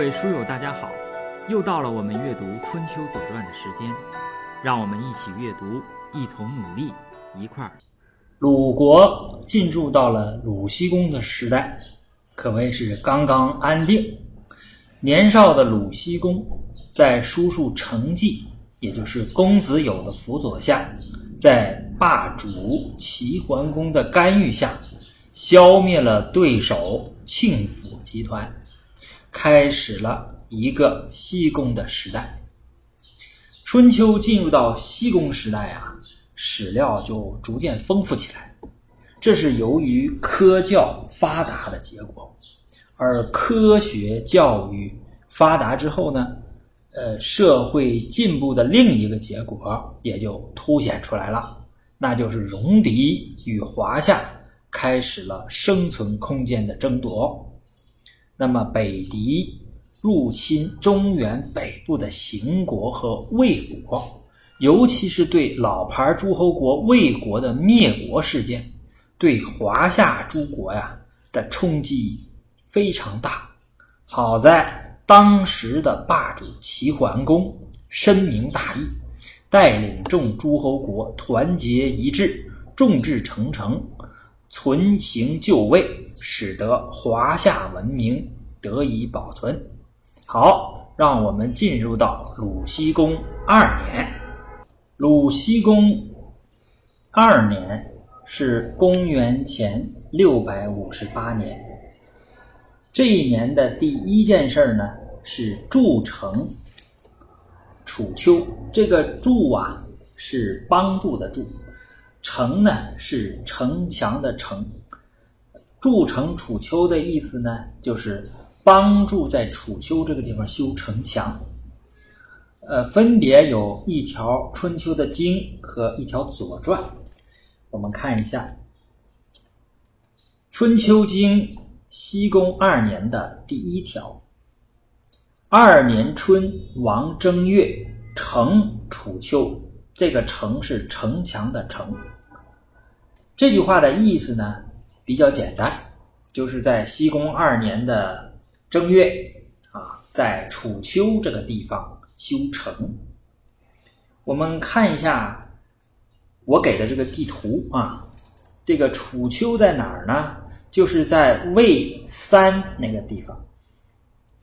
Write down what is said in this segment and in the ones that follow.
各位书友，大家好！又到了我们阅读《春秋左传》的时间，让我们一起阅读，一同努力，一块儿。鲁国进入到了鲁僖公的时代，可谓是刚刚安定。年少的鲁僖公在叔叔成纪，也就是公子友的辅佐下，在霸主齐桓公的干预下，消灭了对手庆府集团。开始了一个西宫的时代。春秋进入到西宫时代啊，史料就逐渐丰富起来。这是由于科教发达的结果，而科学教育发达之后呢，呃，社会进步的另一个结果也就凸显出来了，那就是戎狄与华夏开始了生存空间的争夺。那么，北狄入侵中原北部的邢国和魏国，尤其是对老牌诸侯国魏国的灭国事件，对华夏诸国呀的冲击非常大。好在当时的霸主齐桓公深明大义，带领众诸侯国团结一致，众志成城，存行就位。使得华夏文明得以保存。好，让我们进入到鲁西公二年。鲁西公二年是公元前六百五十八年。这一年的第一件事呢是筑城楚丘。这个筑啊是帮助的助，城呢是城墙的城。筑城楚丘的意思呢，就是帮助在楚丘这个地方修城墙。呃，分别有一条春秋的经和一条左传，我们看一下春秋经西宫二年的第一条：二年春，王正月，城楚丘。这个城是城墙的城。这句话的意思呢？比较简单，就是在西宫二年的正月啊，在楚丘这个地方修城。我们看一下我给的这个地图啊，这个楚丘在哪儿呢？就是在魏三那个地方，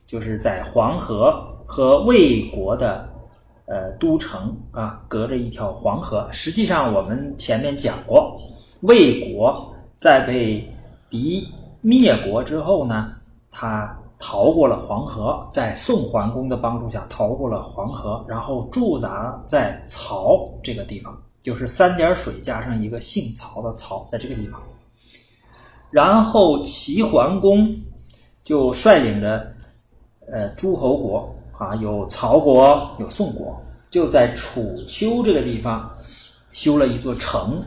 就是在黄河和魏国的呃都城啊，隔着一条黄河。实际上我们前面讲过，魏国。在被敌灭国之后呢，他逃过了黄河，在宋桓公的帮助下逃过了黄河，然后驻扎在曹这个地方，就是三点水加上一个姓曹的曹，在这个地方。然后齐桓公就率领着呃诸侯国啊，有曹国，有宋国，就在楚丘这个地方修了一座城，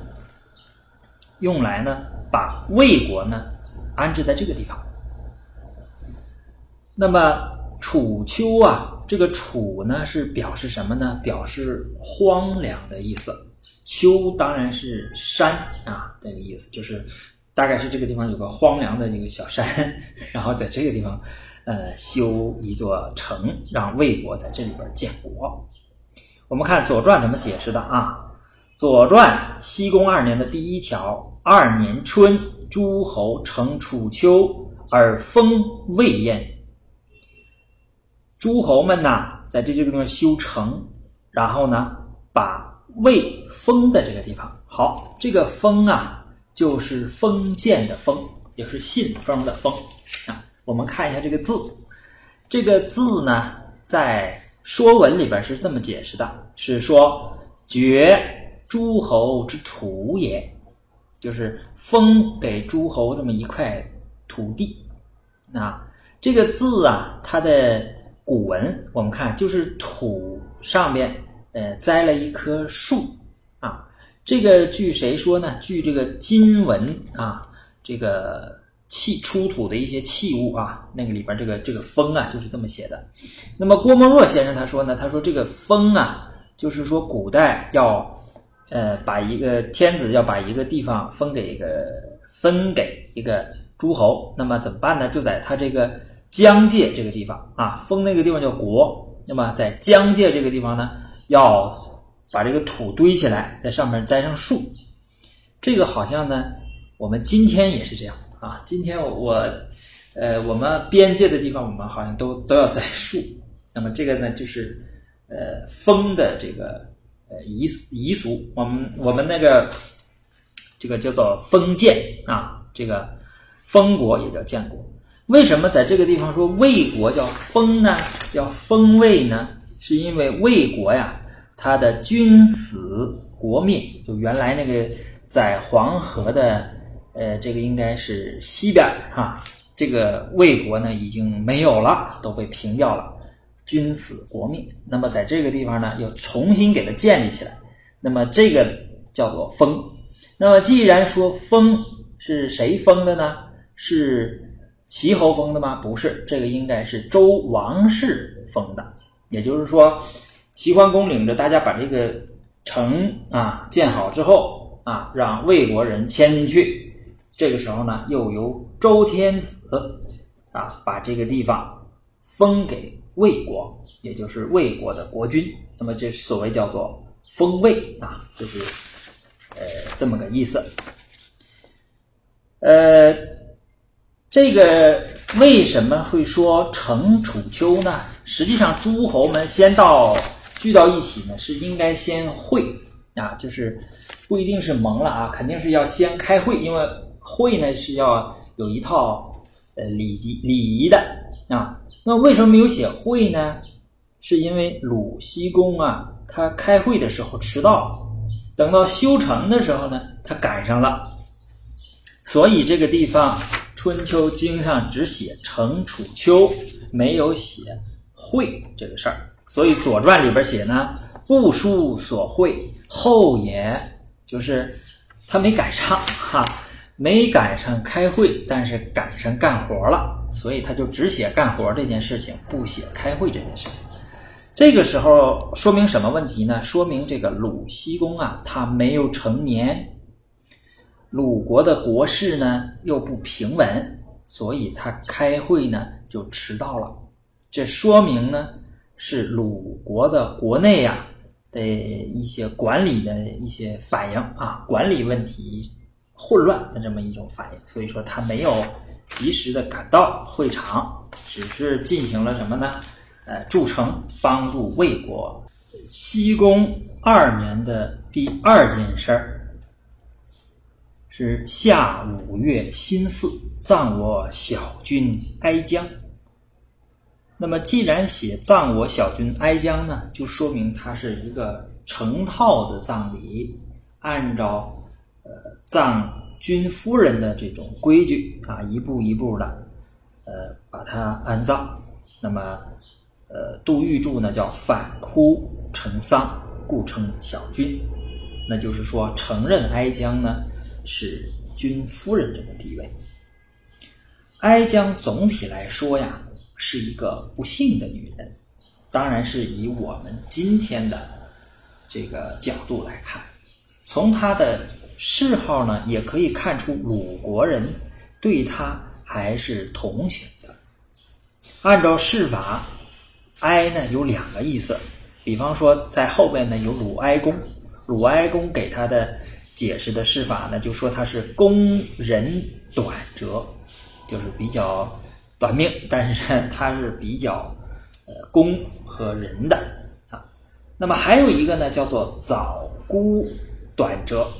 用来呢。把魏国呢安置在这个地方。那么楚丘啊，这个楚呢是表示什么呢？表示荒凉的意思。丘当然是山啊，这个意思就是大概是这个地方有个荒凉的一个小山，然后在这个地方呃修一座城，让魏国在这里边建国。我们看《左传》怎么解释的啊？《左传》西宫二年的第一条。二年春，诸侯乘楚丘而封魏燕。诸侯们呢，在这这个地方修城，然后呢，把魏封在这个地方。好，这个封啊，就是封建的封，也是信封的封啊。我们看一下这个字，这个字呢，在《说文》里边是这么解释的：是说绝诸侯之土也。就是封给诸侯这么一块土地，啊，这个字啊，它的古文我们看就是土上面呃栽了一棵树啊，这个据谁说呢？据这个金文啊，这个器出土的一些器物啊，那个里边这个这个封啊就是这么写的。那么郭沫若先生他说呢，他说这个封啊，就是说古代要。呃，把一个天子要把一个地方分给一个分给一个诸侯，那么怎么办呢？就在他这个疆界这个地方啊，封那个地方叫国。那么在疆界这个地方呢，要把这个土堆起来，在上面栽上树。这个好像呢，我们今天也是这样啊。今天我呃，我们边界的地方，我们好像都都要栽树。那么这个呢，就是呃封的这个呃遗遗俗。我们我们那个这个叫做封建啊，这个封国也叫建国。为什么在这个地方说魏国叫封呢？叫封魏呢？是因为魏国呀，它的君死国灭，就原来那个在黄河的呃，这个应该是西边哈，这个魏国呢已经没有了，都被平掉了，君死国灭。那么在这个地方呢，又重新给它建立起来，那么这个叫做封。那么既然说封是谁封的呢？是。齐侯封的吗？不是，这个应该是周王室封的。也就是说，齐桓公领着大家把这个城啊建好之后啊，让魏国人迁进去。这个时候呢，又由周天子啊把这个地方封给魏国，也就是魏国的国君。那么这所谓叫做封魏啊，就是呃这么个意思。呃。这个为什么会说成楚丘呢？实际上，诸侯们先到聚到一起呢，是应该先会啊，就是不一定是盟了啊，肯定是要先开会，因为会呢是要有一套呃礼仪礼仪的啊。那为什么没有写会呢？是因为鲁僖公啊，他开会的时候迟到，等到修成的时候呢，他赶上了，所以这个地方。春秋经上只写成楚秋，没有写会这个事儿，所以左传里边写呢，不书所会后也，就是他没赶上哈，没赶上开会，但是赶上干活了，所以他就只写干活这件事情，不写开会这件事情。这个时候说明什么问题呢？说明这个鲁西公啊，他没有成年。鲁国的国事呢又不平稳，所以他开会呢就迟到了。这说明呢是鲁国的国内呀的一些管理的一些反应啊，管理问题混乱的这么一种反应。所以说他没有及时的赶到会场，只是进行了什么呢？呃，筑城，帮助魏国。西宫二年的第二件事儿。是夏五月辛巳，葬我小君哀姜。那么，既然写葬我小君哀姜呢，就说明它是一个成套的葬礼，按照呃葬君夫人的这种规矩啊，一步一步的呃把它安葬。那么，呃，杜预注呢叫反哭成丧，故称小君。那就是说，承认哀姜呢。是君夫人这个地位。哀姜总体来说呀，是一个不幸的女人，当然是以我们今天的这个角度来看，从她的谥号呢，也可以看出鲁国人对他还是同情的。按照释法，哀呢有两个意思，比方说在后边呢有鲁哀公，鲁哀公给他的。解释的释法呢，就说他是公人短折，就是比较短命，但是他是比较呃公和仁的啊。那么还有一个呢，叫做早孤短折，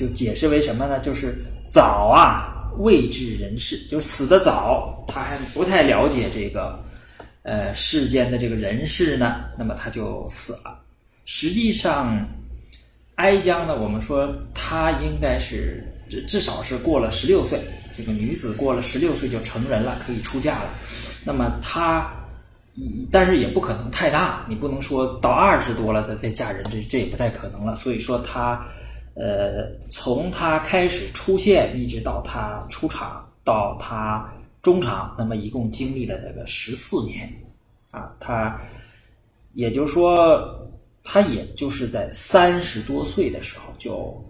就解释为什么呢？就是早啊未知人事，就死的早，他还不太了解这个呃世间的这个人事呢，那么他就死了。实际上。哀姜呢？我们说她应该是至少是过了十六岁，这个女子过了十六岁就成人了，可以出嫁了。那么她，但是也不可能太大，你不能说到二十多了再再嫁人，这这也不太可能了。所以说她，呃，从他开始出现一直到他出场到他中场，那么一共经历了这个十四年，啊，他也就是说。他也就是在三十多岁的时候就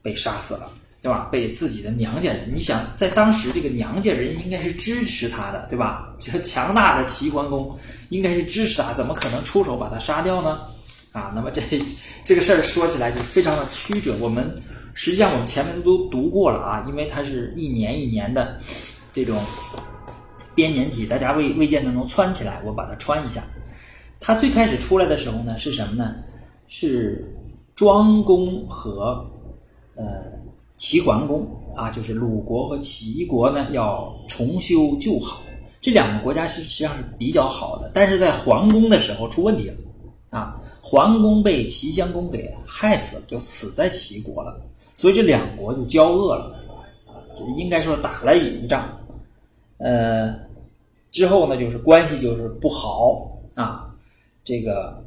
被杀死了对吧？被自己的娘家人，你想在当时这个娘家人应该是支持他的，对吧？这个强大的齐桓公应该是支持他，怎么可能出手把他杀掉呢？啊，那么这这个事儿说起来就非常的曲折。我们实际上我们前面都读过了啊，因为它是一年一年的这种编年体，大家未未见得能穿起来，我把它穿一下。它最开始出来的时候呢，是什么呢？是庄公和呃。齐桓公啊，就是鲁国和齐国呢，要重修旧好。这两个国家是实际上是比较好的，但是在桓公的时候出问题了啊！桓公被齐襄公给害死了，就死在齐国了，所以这两国就交恶了啊，应该说打了一仗。呃，之后呢，就是关系就是不好啊，这个。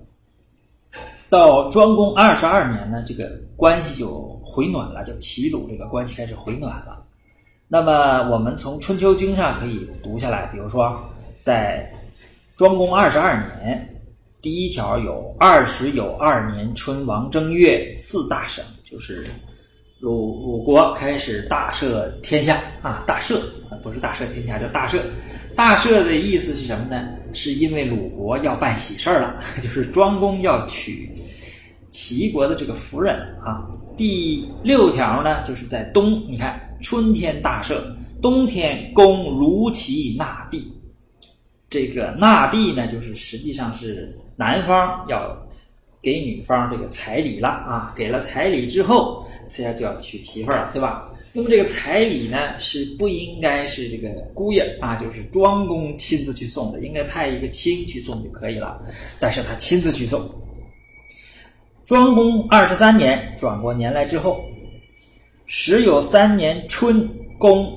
到庄公二十二年呢，这个关系就回暖了，就齐鲁这个关系开始回暖了。那么我们从春秋经上可以读下来，比如说在庄公二十二年，第一条有二十有二年春王正月，四大省，就是鲁鲁国开始大赦天下啊，大赦不是大赦天下，叫大赦。大赦的意思是什么呢？是因为鲁国要办喜事儿了，就是庄公要娶齐国的这个夫人啊。第六条呢，就是在冬，你看春天大赦，冬天公如其纳币。这个纳币呢，就是实际上是男方要给女方这个彩礼了啊，给了彩礼之后，现在就要娶媳妇了，对吧？那么这个彩礼呢，是不应该是这个姑爷啊，就是庄公亲自去送的，应该派一个亲去送就可以了。但是他亲自去送。庄公二十三年转过年来之后，时有三年春，公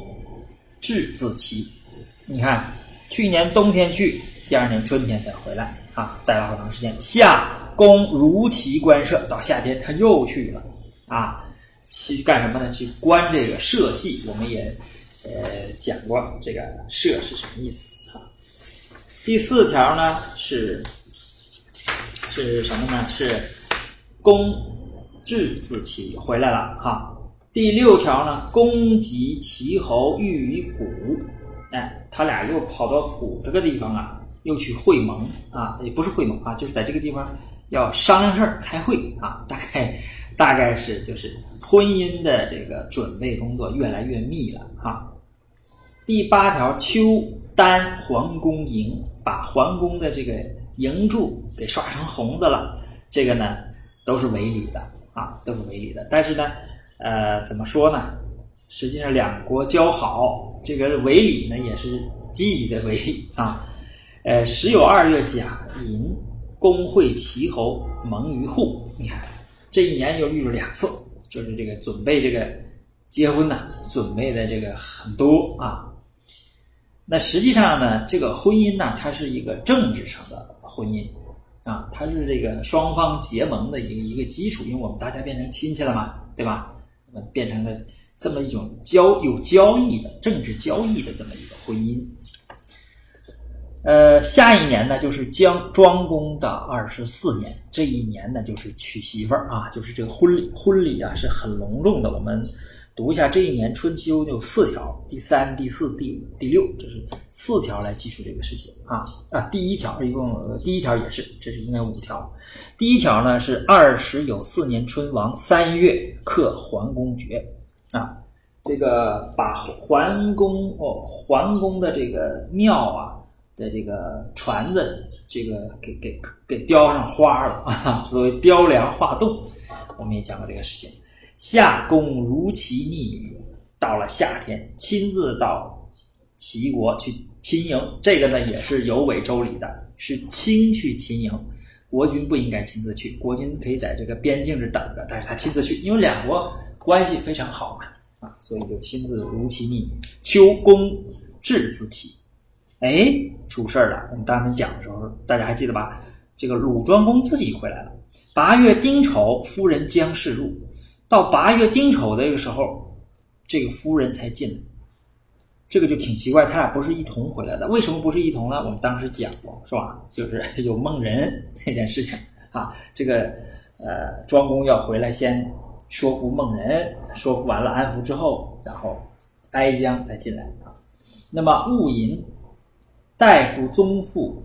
至子期。你看，去年冬天去，第二年春天才回来啊，待了好长时间。夏公如其官舍，到夏天他又去了啊。去干什么呢？去观这个社戏，我们也呃讲过这个社是什么意思啊。第四条呢是是什么呢？是公至自齐回来了哈。第六条呢，公及齐侯遇于谷，哎，他俩又跑到谷这个地方啊，又去会盟啊，也不是会盟啊，就是在这个地方要商量事儿、开会啊，大概。大概是就是婚姻的这个准备工作越来越密了哈。第八条，秋丹皇宫营，把皇宫的这个营柱给刷成红的了，这个呢都是违礼的啊，都是违礼的。但是呢，呃，怎么说呢？实际上两国交好，这个违礼呢也是积极的违礼啊。呃，时有二月甲寅，公会齐侯盟于户，你看。这一年又遇了两次，就是这个准备这个结婚呢，准备的这个很多啊。那实际上呢，这个婚姻呢，它是一个政治上的婚姻啊，它是这个双方结盟的一个一个基础，因为我们大家变成亲戚了嘛，对吧？变成了这么一种交有交易的政治交易的这么一个婚姻。呃，下一年呢，就是将庄公的二十四年。这一年呢，就是娶媳妇儿啊，就是这个婚礼。婚礼啊，是很隆重的。我们读一下这一年春秋有四条：第三、第四、第五、第六，这是四条来记述这个事情啊啊。第一条一共第一条也是，这是应该五条。第一条呢是二十有四年春王三月克桓公爵啊，这个把桓公哦，桓公的这个庙啊。的这个船子，这个给给给雕上花了 啊，所谓雕梁画栋，我们也讲过这个事情。夏公如其逆雨，到了夏天，亲自到齐国去亲迎，这个呢也是有违周礼的，是亲去亲迎，国君不应该亲自去，国君可以在这个边境这等着，但是他亲自去，因为两国关系非常好嘛，啊，所以就亲自如其逆。秋公至自齐。哎，出事儿了！我们当时讲的时候，大家还记得吧？这个鲁庄公自己回来了。八月丁丑，夫人将氏入。到八月丁丑的这个时候，这个夫人才进来。这个就挺奇怪，他俩不是一同回来的。为什么不是一同呢？我们当时讲过，是吧？就是有梦人那件事情啊。这个呃，庄公要回来先说服孟人，说服完了安抚之后，然后哀姜再进来啊。那么戊寅，大夫宗父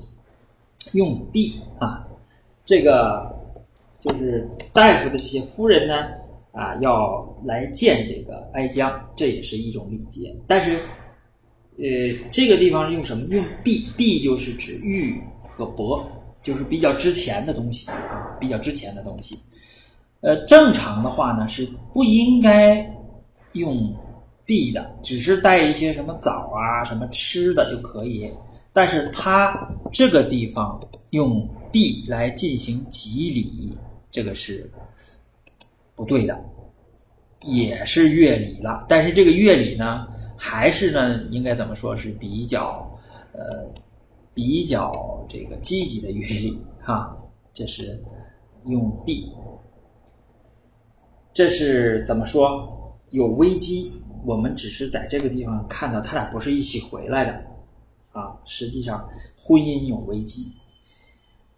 用地啊，这个就是大夫的这些夫人呢啊，要来见这个哀姜，这也是一种礼节。但是，呃，这个地方用什么？用璧，璧就是指玉和帛，就是比较值钱的东西啊，比较值钱的东西。呃，正常的话呢是不应该用币的，只是带一些什么枣啊、什么吃的就可以。但是它这个地方用 B 来进行吉礼，这个是不对的，也是乐理了。但是这个乐理呢，还是呢，应该怎么说是比较呃比较这个积极的乐理哈。这是用 B，。这是怎么说？有危机，我们只是在这个地方看到他俩不是一起回来的，啊，实际上婚姻有危机，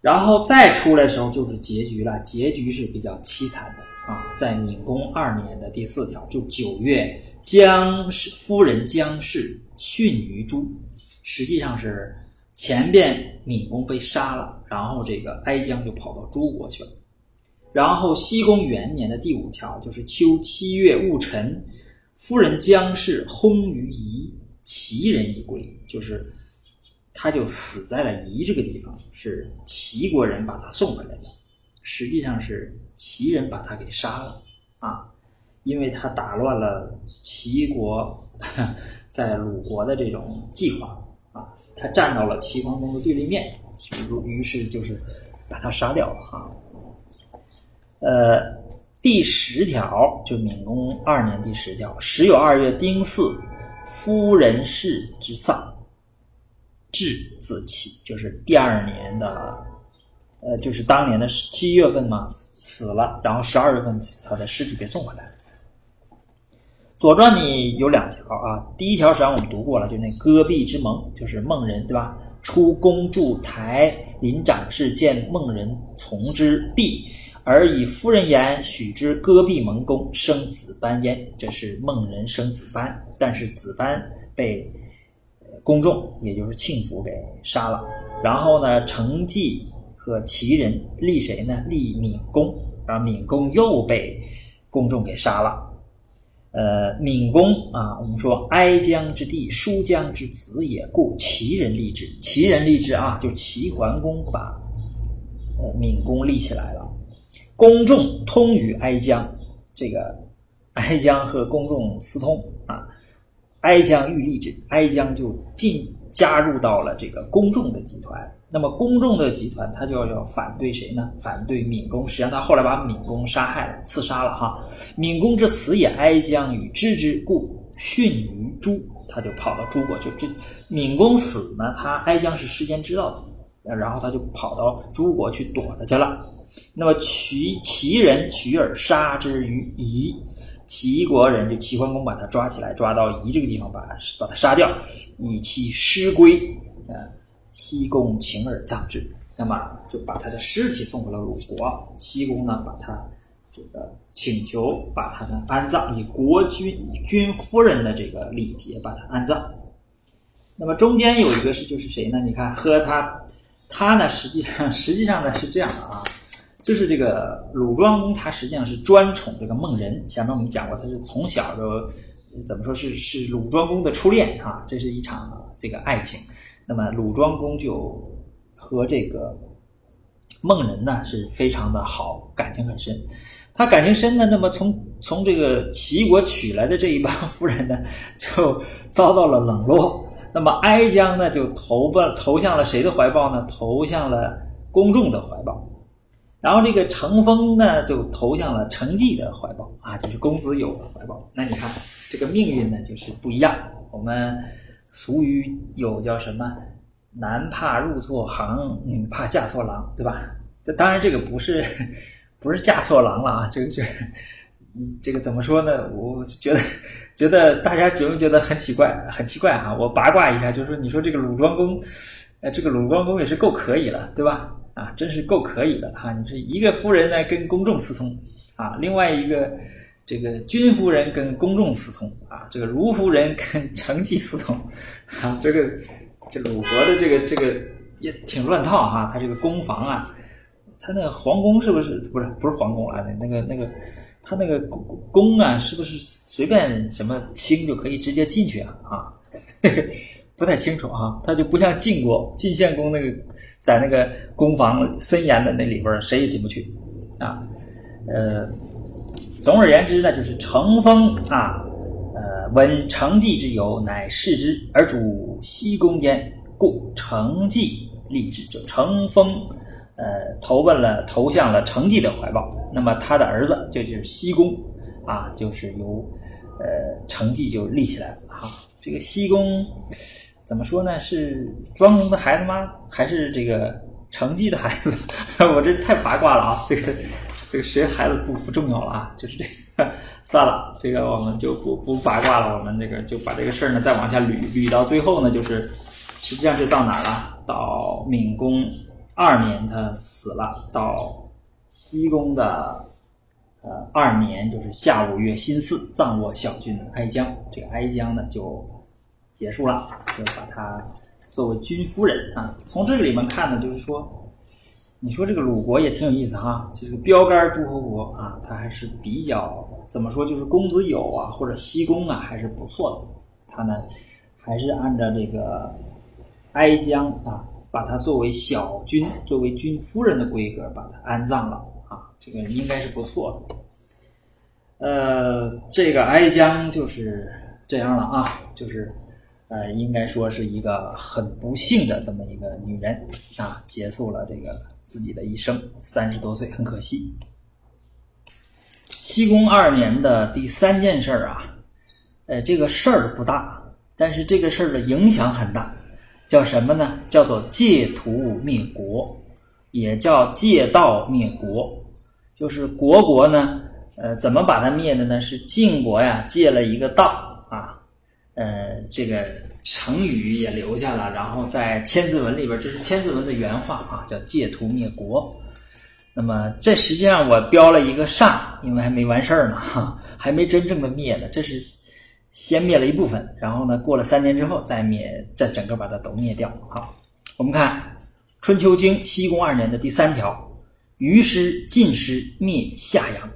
然后再出来时候就是结局了，结局是比较凄惨的啊，在闵公二年的第四条，就九月，姜氏夫人姜氏殉于诸，实际上是前边闵公被杀了，然后这个哀姜就跑到诸国去了。然后，西宫元年的第五条就是秋七月戊辰，夫人姜氏薨于夷，齐人以归，就是他就死在了夷这个地方，是齐国人把他送回来的，实际上是齐人把他给杀了啊，因为他打乱了齐国 在鲁国的这种计划啊，他站到了齐桓公的对立面，于是就是把他杀掉了啊。呃，第十条就敏公二年第十条，时有二月丁巳，夫人氏之丧，至自起，就是第二年的，呃，就是当年的七月份嘛，死了，然后十二月份他的尸体被送回来。左传里有两条啊，第一条实际上我们读过了，就那戈壁之盟，就是孟人对吧？出宫筑台，临长事见孟人从之，必。而以夫人言，许之戈壁盟公，生子班焉。这是孟人生子班，但是子班被公众，也就是庆府给杀了。然后呢，成纪和齐人立谁呢？立闵公，然后闵公又被公众给杀了。呃，闵公啊，我们说哀姜之弟，叔姜之子也，故齐人立之。齐人立之啊，就齐桓公把呃闵公立起来了。公众通于哀姜，这个哀姜和公众私通，哀姜欲立之，哀姜就进加入到了这个公众的集团。那么公众的集团，他就要反对谁呢？反对闵公。实际上他后来把闵公杀害了，刺杀了哈。闵公之死也，哀姜与知之，故殉于诸。他就跑到诸国去。这闵公死呢，他哀姜是事先知道的，然后他就跑到诸国去躲着去了。那么齐齐人取而杀之于夷，齐国人就齐桓公把他抓起来，抓到夷这个地方，把把他杀掉，以其尸归。呃，西宫请而葬之，那么就把他的尸体送回了鲁国。西宫呢，把他这个请求把他呢安葬，以国君君夫人的这个礼节把他安葬。那么中间有一个是就是谁呢？你看和他，他呢实际上实际上呢是这样的啊。就是这个鲁庄公，他实际上是专宠这个孟人。前面我们讲过，他是从小就怎么说是是鲁庄公的初恋啊，这是一场这个爱情。那么鲁庄公就和这个孟人呢是非常的好，感情很深。他感情深呢，那么从从这个齐国娶来的这一帮 夫人呢，就遭到了冷落。那么哀姜呢，就投奔投向了谁的怀抱呢？投向了公众的怀抱。然后这个程风呢，就投向了程绩的怀抱啊，就是公子友的怀抱。那你看这个命运呢，就是不一样。我们俗语有叫什么“男怕入错行，女怕嫁错郎”，对吧？这 当然这个不是不是嫁错郎了啊，这个是这个怎么说呢？我觉得觉得大家觉不觉得很奇怪？很奇怪啊！我八卦一下，就是说，你说这个鲁庄公，呃，这个鲁庄公也是够可以了，对吧？啊，真是够可以的哈！你是一个夫人呢，跟公众私通，啊，另外一个这个君夫人跟公众私通啊，这个如夫人跟成绩私通啊，这个这鲁国的这个这个也挺乱套哈，他这个宫房啊，他那个皇宫是不是不是不是皇宫啊？那个那个他那个宫宫啊，是不是随便什么卿就可以直接进去啊？啊？不太清楚哈，他就不像晋国晋献公那个在那个宫房森严的那里边谁也进不去啊。呃，总而言之呢，就是乘风啊，呃，闻成绩之由，乃视之而主西宫焉，故成绩立之，就乘风呃投奔了投向了成绩的怀抱。那么他的儿子就是西宫啊，就是由呃成绩就立起来了哈。这个西宫。怎么说呢？是庄公的孩子吗？还是这个成绩的孩子？我这太八卦了啊！这个这个谁孩子不不重要了啊？就是这个算了，这个我们就不不八卦了。我们这个就把这个事儿呢再往下捋捋到最后呢，就是实际上是到哪儿了？到闵公二年他死了，到西宫的呃二年，就是夏五月辛巳，葬我小君哀姜。这个哀姜呢就。结束了，就把她作为君夫人啊。从这个里面看呢，就是说，你说这个鲁国也挺有意思哈，这个标杆诸侯国啊，他还是比较怎么说，就是公子友啊或者西宫啊还是不错的。他呢，还是按照这个哀姜啊，把他作为小君、作为君夫人的规格把他安葬了啊，这个应该是不错的。呃，这个哀姜就是这样了啊，就是。呃，应该说是一个很不幸的这么一个女人啊，结束了这个自己的一生，三十多岁，很可惜。西宫二年的第三件事儿啊，呃，这个事儿不大，但是这个事儿的影响很大，叫什么呢？叫做借图灭国，也叫借道灭国，就是国国呢，呃，怎么把它灭的呢？是晋国呀，借了一个道啊。呃，这个成语也留下了，然后在《千字文》里边，这是《千字文》的原话啊，叫“借图灭国”。那么这实际上我标了一个上，因为还没完事儿呢，哈，还没真正的灭呢。这是先灭了一部分，然后呢，过了三年之后再灭，再整个把它都灭掉。好，我们看《春秋经》西宫二年的第三条：“虞师晋师灭夏阳。”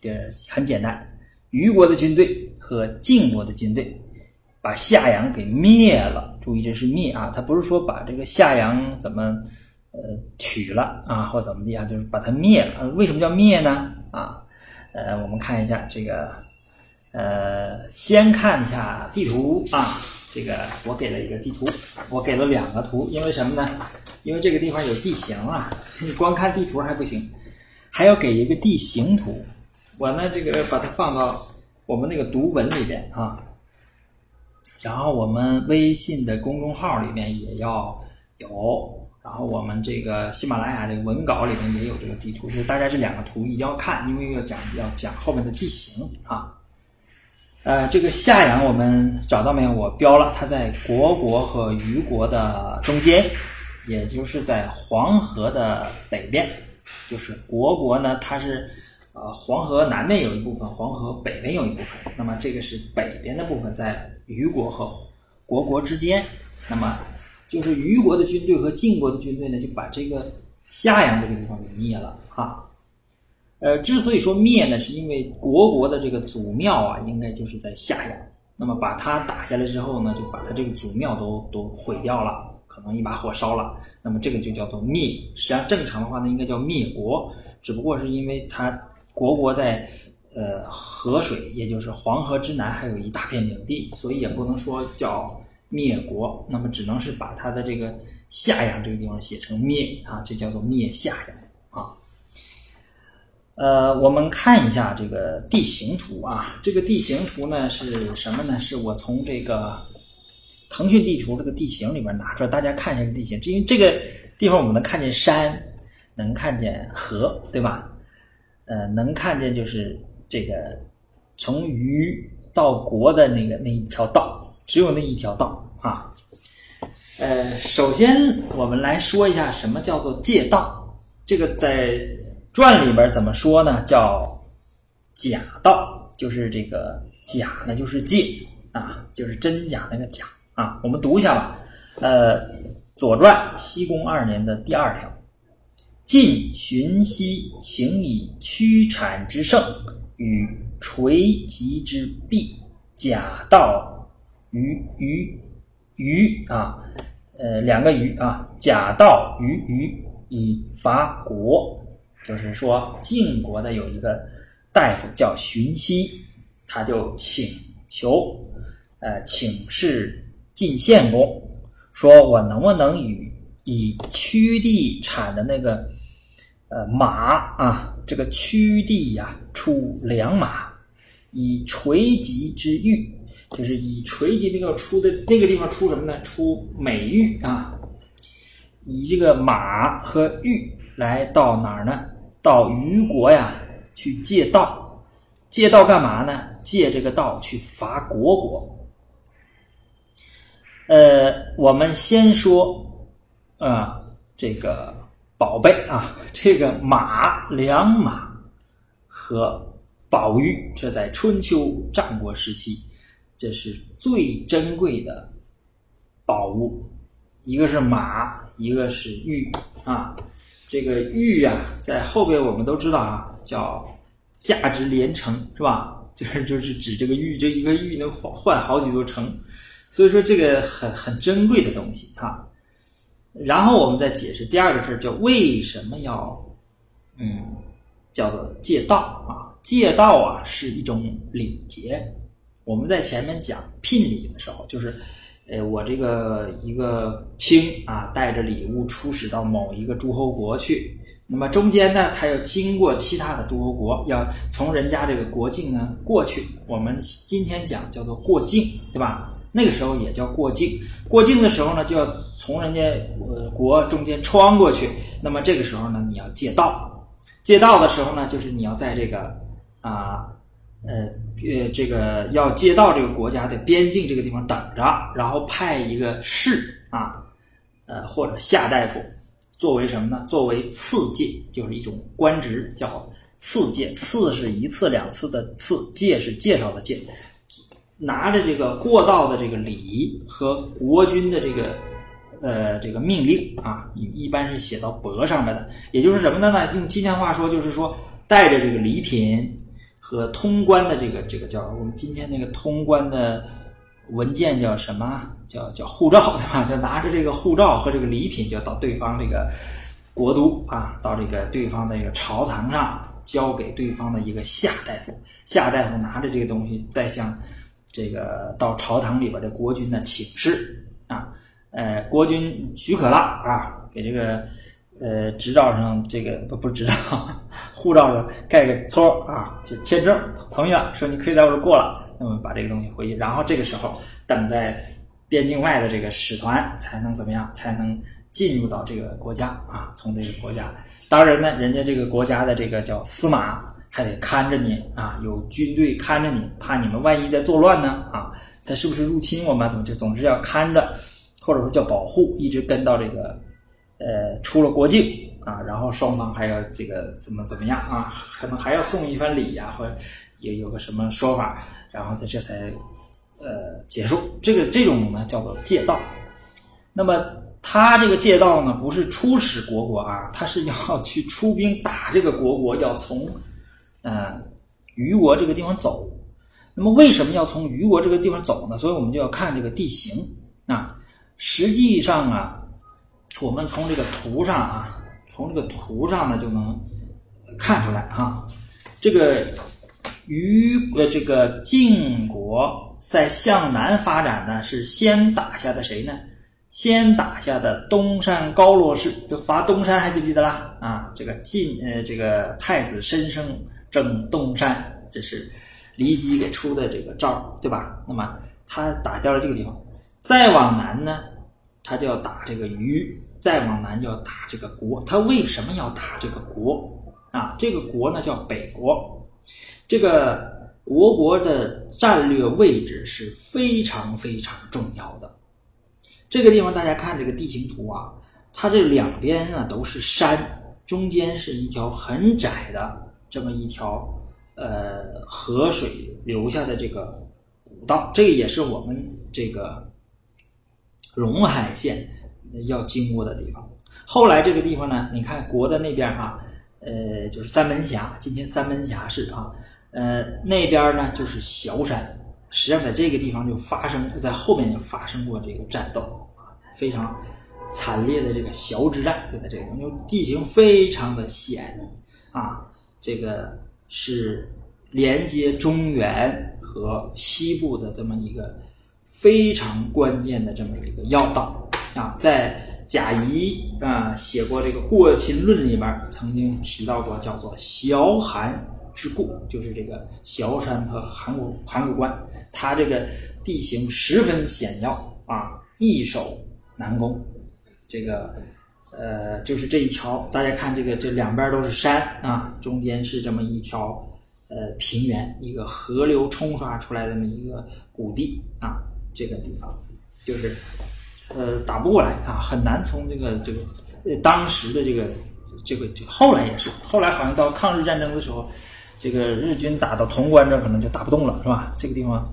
这很简单，虞国的军队和晋国的军队。把夏阳给灭了，注意这是灭啊，他不是说把这个夏阳怎么呃取了啊，或怎么的啊，就是把它灭了。为什么叫灭呢？啊，呃，我们看一下这个，呃，先看一下地图啊，这个我给了一个地图，我给了两个图，因为什么呢？因为这个地方有地形啊，你光看地图还不行，还要给一个地形图。我呢，这个把它放到我们那个读文里边啊。然后我们微信的公众号里面也要有，然后我们这个喜马拉雅这个文稿里面也有这个地图，就是大家这两个图一定要看，因为要讲要讲后面的地形啊。呃，这个夏阳我们找到没有？我标了，它在国国和虞国的中间，也就是在黄河的北边。就是国国呢，它是呃黄河南面有一部分，黄河北面有一部分。那么这个是北边的部分在。虞国和国国之间，那么就是虞国的军队和晋国的军队呢，就把这个夏阳这个地方给灭了哈。呃，之所以说灭呢，是因为国国的这个祖庙啊，应该就是在夏阳。那么把它打下来之后呢，就把它这个祖庙都都毁掉了，可能一把火烧了。那么这个就叫做灭。实际上正常的话呢，应该叫灭国，只不过是因为它国国在。呃，河水也就是黄河之南还有一大片领地，所以也不能说叫灭国，那么只能是把它的这个夏阳这个地方写成灭啊，这叫做灭夏阳啊。呃，我们看一下这个地形图啊，这个地形图呢是什么呢？是我从这个腾讯地图这个地形里边拿出来，大家看一下这个地形，因为这个地方我们能看见山，能看见河，对吧？呃，能看见就是。这个从虞到国的那个那一条道，只有那一条道啊。呃，首先我们来说一下什么叫做借道。这个在传里边怎么说呢？叫假道，就是这个假呢，就是借啊，就是真假那个假啊。我们读一下吧。呃，《左传》西宫二年的第二条：晋荀息，请以屈产之盛与垂棘之弊，假道于于于啊，呃，两个于啊，假道于于以伐国。就是说，晋国的有一个大夫叫荀息，他就请求，呃，请示晋献公，说我能不能与以屈地产的那个呃马啊，这个屈地呀出良马，以垂棘之玉，就是以垂棘那个出的那个地方出什么呢？出美玉啊，以这个马和玉来到哪儿呢？到虞国呀去借道，借道干嘛呢？借这个道去伐国国。呃，我们先说啊，这个宝贝啊，这个马、良马和宝玉，这在春秋战国时期，这是最珍贵的宝物。一个是马，一个是玉啊。这个玉啊，在后边我们都知道啊，叫价值连城，是吧？就是就是指这个玉，这一个玉能换换好几座城，所以说这个很很珍贵的东西哈。然后我们再解释第二个事儿，叫为什么要嗯叫做借道啊？借道啊是一种礼节。我们在前面讲聘礼的时候，就是。呃，我这个一个卿啊，带着礼物出使到某一个诸侯国去，那么中间呢，他要经过其他的诸侯国，要从人家这个国境呢过去。我们今天讲叫做过境，对吧？那个时候也叫过境。过境的时候呢，就要从人家呃国中间穿过去。那么这个时候呢，你要借道。借道的时候呢，就是你要在这个啊。呃，呃，这个要借道这个国家的边境这个地方等着，然后派一个士啊，呃，或者下大夫，作为什么呢？作为次借，就是一种官职，叫次借。次是一次两次的次，介是介绍的介，拿着这个过道的这个礼和国君的这个呃这个命令啊，一般是写到帛上面的。也就是什么呢？用今天话说，就是说带着这个礼品。和通关的这个这个叫我们今天那个通关的文件叫什么？叫叫护照对吧？就拿着这个护照和这个礼品，就到对方这个国都啊，到这个对方的一个朝堂上，交给对方的一个夏大夫。夏大夫拿着这个东西，再向这个到朝堂里边的国君呢请示啊，呃，国君许可了啊，给这个。呃，执照上这个不不执照，护照上盖个戳啊，就签证同意了，说你可以在我这过了，那么把这个东西回去，然后这个时候等在边境外的这个使团才能怎么样，才能进入到这个国家啊，从这个国家，当然呢，人家这个国家的这个叫司马还得看着你啊，有军队看着你，怕你们万一在作乱呢啊，他是不是入侵我们？怎么就总之要看着，或者说叫保护，一直跟到这个。呃，出了国境啊，然后双方还要这个怎么怎么样啊？可能还要送一番礼呀，或者也有个什么说法，然后在这才呃结束。这个这种呢叫做借道。那么他这个借道呢，不是出使国国啊，他是要去出兵打这个国国，要从呃虞国这个地方走。那么为什么要从虞国这个地方走呢？所以我们就要看这个地形啊。实际上啊。我们从这个图上啊，从这个图上呢就能看出来哈，这个虞呃这个晋国在向南发展呢，是先打下的谁呢？先打下的东山高洛氏，就伐东山，还记不记得啦？啊，这个晋呃这个太子申生征东山，这是骊姬给出的这个招，对吧？那么他打掉了这个地方，再往南呢？他就要打这个虞，再往南就要打这个国。他为什么要打这个国啊？这个国呢叫北国。这个国国的战略位置是非常非常重要的。这个地方大家看这个地形图啊，它这两边呢都是山，中间是一条很窄的这么一条呃河水留下的这个古道，这也是我们这个陇海县要经过的地方。后来这个地方呢，你看国的那边啊，呃，就是三门峡，今天三门峡市啊，呃，那边呢就是崤山。实际上，在这个地方就发生，在后面就发生过这个战斗啊，非常惨烈的这个崤之战就在这个地方，因为地形非常的险啊，这个是连接中原和西部的这么一个非常关键的这么一个要道啊，在。贾谊啊写过这个《过秦论》里边曾经提到过，叫做崤函之固，就是这个崤山和函谷函谷关，它这个地形十分险要啊，易守难攻。这个呃，就是这一条，大家看这个，这两边都是山啊，中间是这么一条呃平原，一个河流冲刷出来这么一个谷地啊，这个地方就是。呃，打不过来啊，很难从这个这个呃当时的这个这个后来也是，后来好像到抗日战争的时候，这个日军打到潼关这可能就打不动了，是吧？这个地方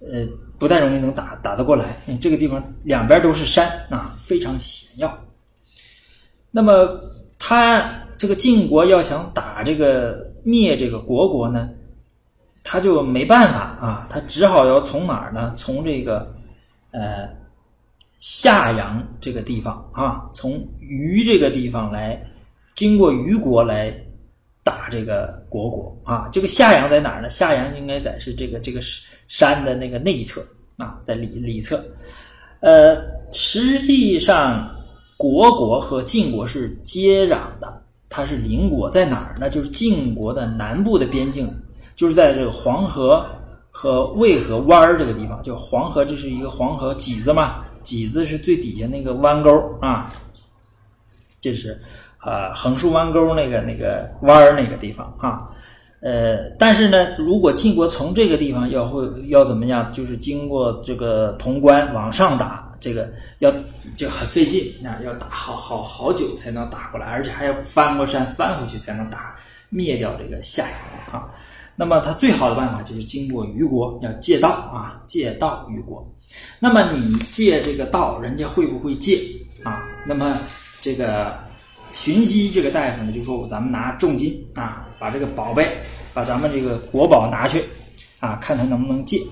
呃不太容易能打打得过来，这个地方两边都是山啊，非常险要。那么他这个晋国要想打这个灭这个国国呢，他就没办法啊，他只好要从哪儿呢？从这个呃。夏阳这个地方啊，从虞这个地方来，经过虞国来打这个虢国啊。这个夏阳在哪儿呢？夏阳应该在是这个这个山的那个内侧啊，在里里侧。呃，实际上虢国和晋国是接壤的，它是邻国，在哪儿呢？就是晋国的南部的边境，就是在这个黄河和渭河湾儿这个地方。就黄河，这是一个黄河脊子嘛。脊子是最底下那个弯钩啊，这是啊横竖弯钩那个那个弯儿那个地方啊，呃，但是呢，如果晋国从这个地方要会要怎么样，就是经过这个潼关往上打，这个要就很费劲啊，要打好好好久才能打过来，而且还要翻过山翻回去才能打灭掉这个夏阳啊。那么他最好的办法就是经过虞国，要借道啊，借道虞国。那么你借这个道，人家会不会借啊？那么这个荀息这个大夫呢，就说咱们拿重金啊，把这个宝贝，把咱们这个国宝拿去啊，看他能不能借。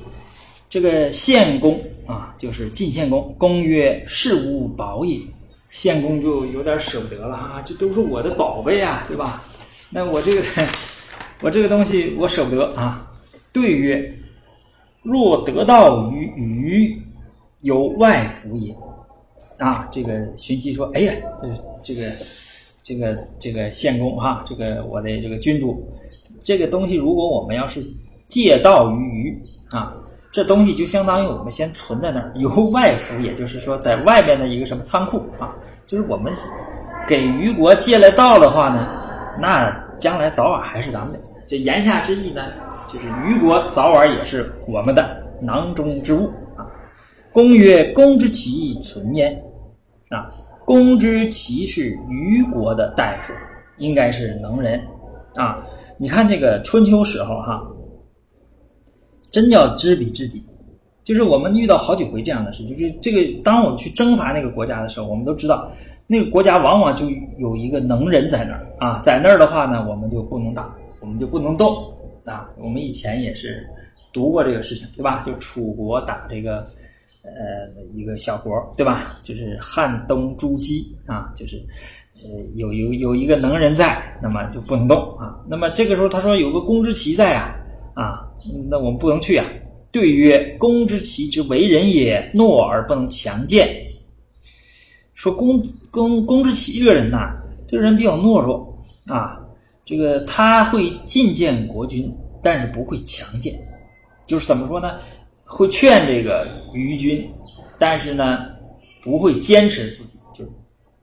这个献公啊，就是晋献公，公曰：“事无宝也。”献公就有点舍不得了啊，这都是我的宝贝啊，对吧？那我这个。我这个东西我舍不得啊。对曰：若得道于鱼，有外福也。啊，这个荀息说：哎呀，这个这个这个献公哈，这个我的这个君主，这个东西如果我们要是借道于鱼啊，这东西就相当于我们先存在那儿，有外服，也就是说在外边的一个什么仓库啊，就是我们给虞国借了道的话呢，那将来早晚还是咱们的。这言下之意呢，就是虞国早晚也是我们的囊中之物啊。公曰：“公之奇存焉。”啊，公之奇是虞国的大夫，应该是能人啊。你看这个春秋时候哈，真叫知彼知己。就是我们遇到好几回这样的事，就是这个当我们去征伐那个国家的时候，我们都知道那个国家往往就有一个能人在那儿啊，在那儿的话呢，我们就不能打。我们就不能动啊！我们以前也是读过这个事情，对吧？就楚国打这个呃一个小国，对吧？就是汉东诸姬啊，就是呃有有有一个能人在，那么就不能动啊。那么这个时候他说有个公之奇在啊啊，那我们不能去啊。对曰：公之奇之为人也，懦而不能强健。说公公公之奇这个人呐，这个人比较懦弱啊。这个他会进谏国君，但是不会强谏，就是怎么说呢？会劝这个虞君，但是呢，不会坚持自己，就是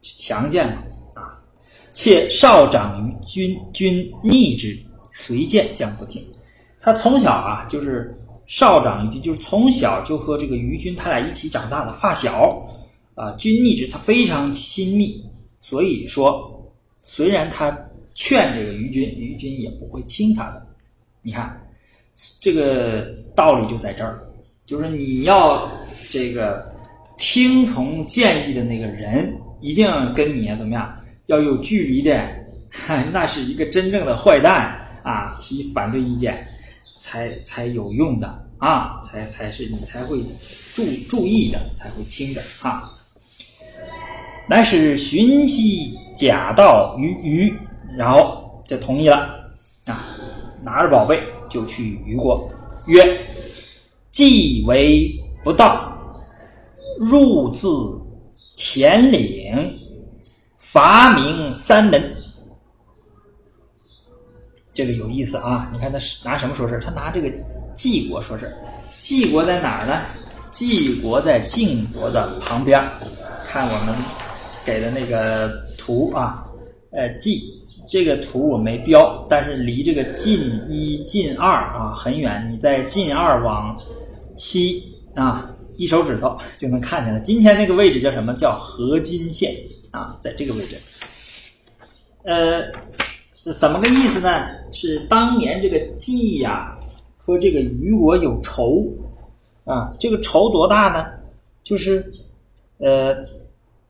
强谏嘛啊。且少长于君，君逆之，随谏将不听。他从小啊，就是少长于君，就是从小就和这个于军他俩一起长大的发小啊。君逆之，他非常亲密，所以说虽然他。劝这个于军，于军也不会听他的，你看，这个道理就在这儿，就是你要这个听从建议的那个人，一定跟你怎么样，要有距离的，那是一个真正的坏蛋啊！提反对意见才才有用的啊，才才是你才会注注意的，才会听的啊。乃使寻西假道于虞，然后就同意了啊，拿着宝贝就去虞国，曰：“既为不道，入自田岭，伐名三人。”这个有意思啊！你看他拿什么说事儿他拿这个晋国说事儿晋国在哪儿呢？晋国在晋国的旁边看我们。给的那个图啊，呃晋这个图我没标，但是离这个晋一、晋二啊很远。你在晋二往西啊，一手指头就能看见了。今天那个位置叫什么？叫河津县啊，在这个位置。呃，这怎么个意思呢？是当年这个季呀和这个虞国有仇啊，这个仇多大呢？就是呃。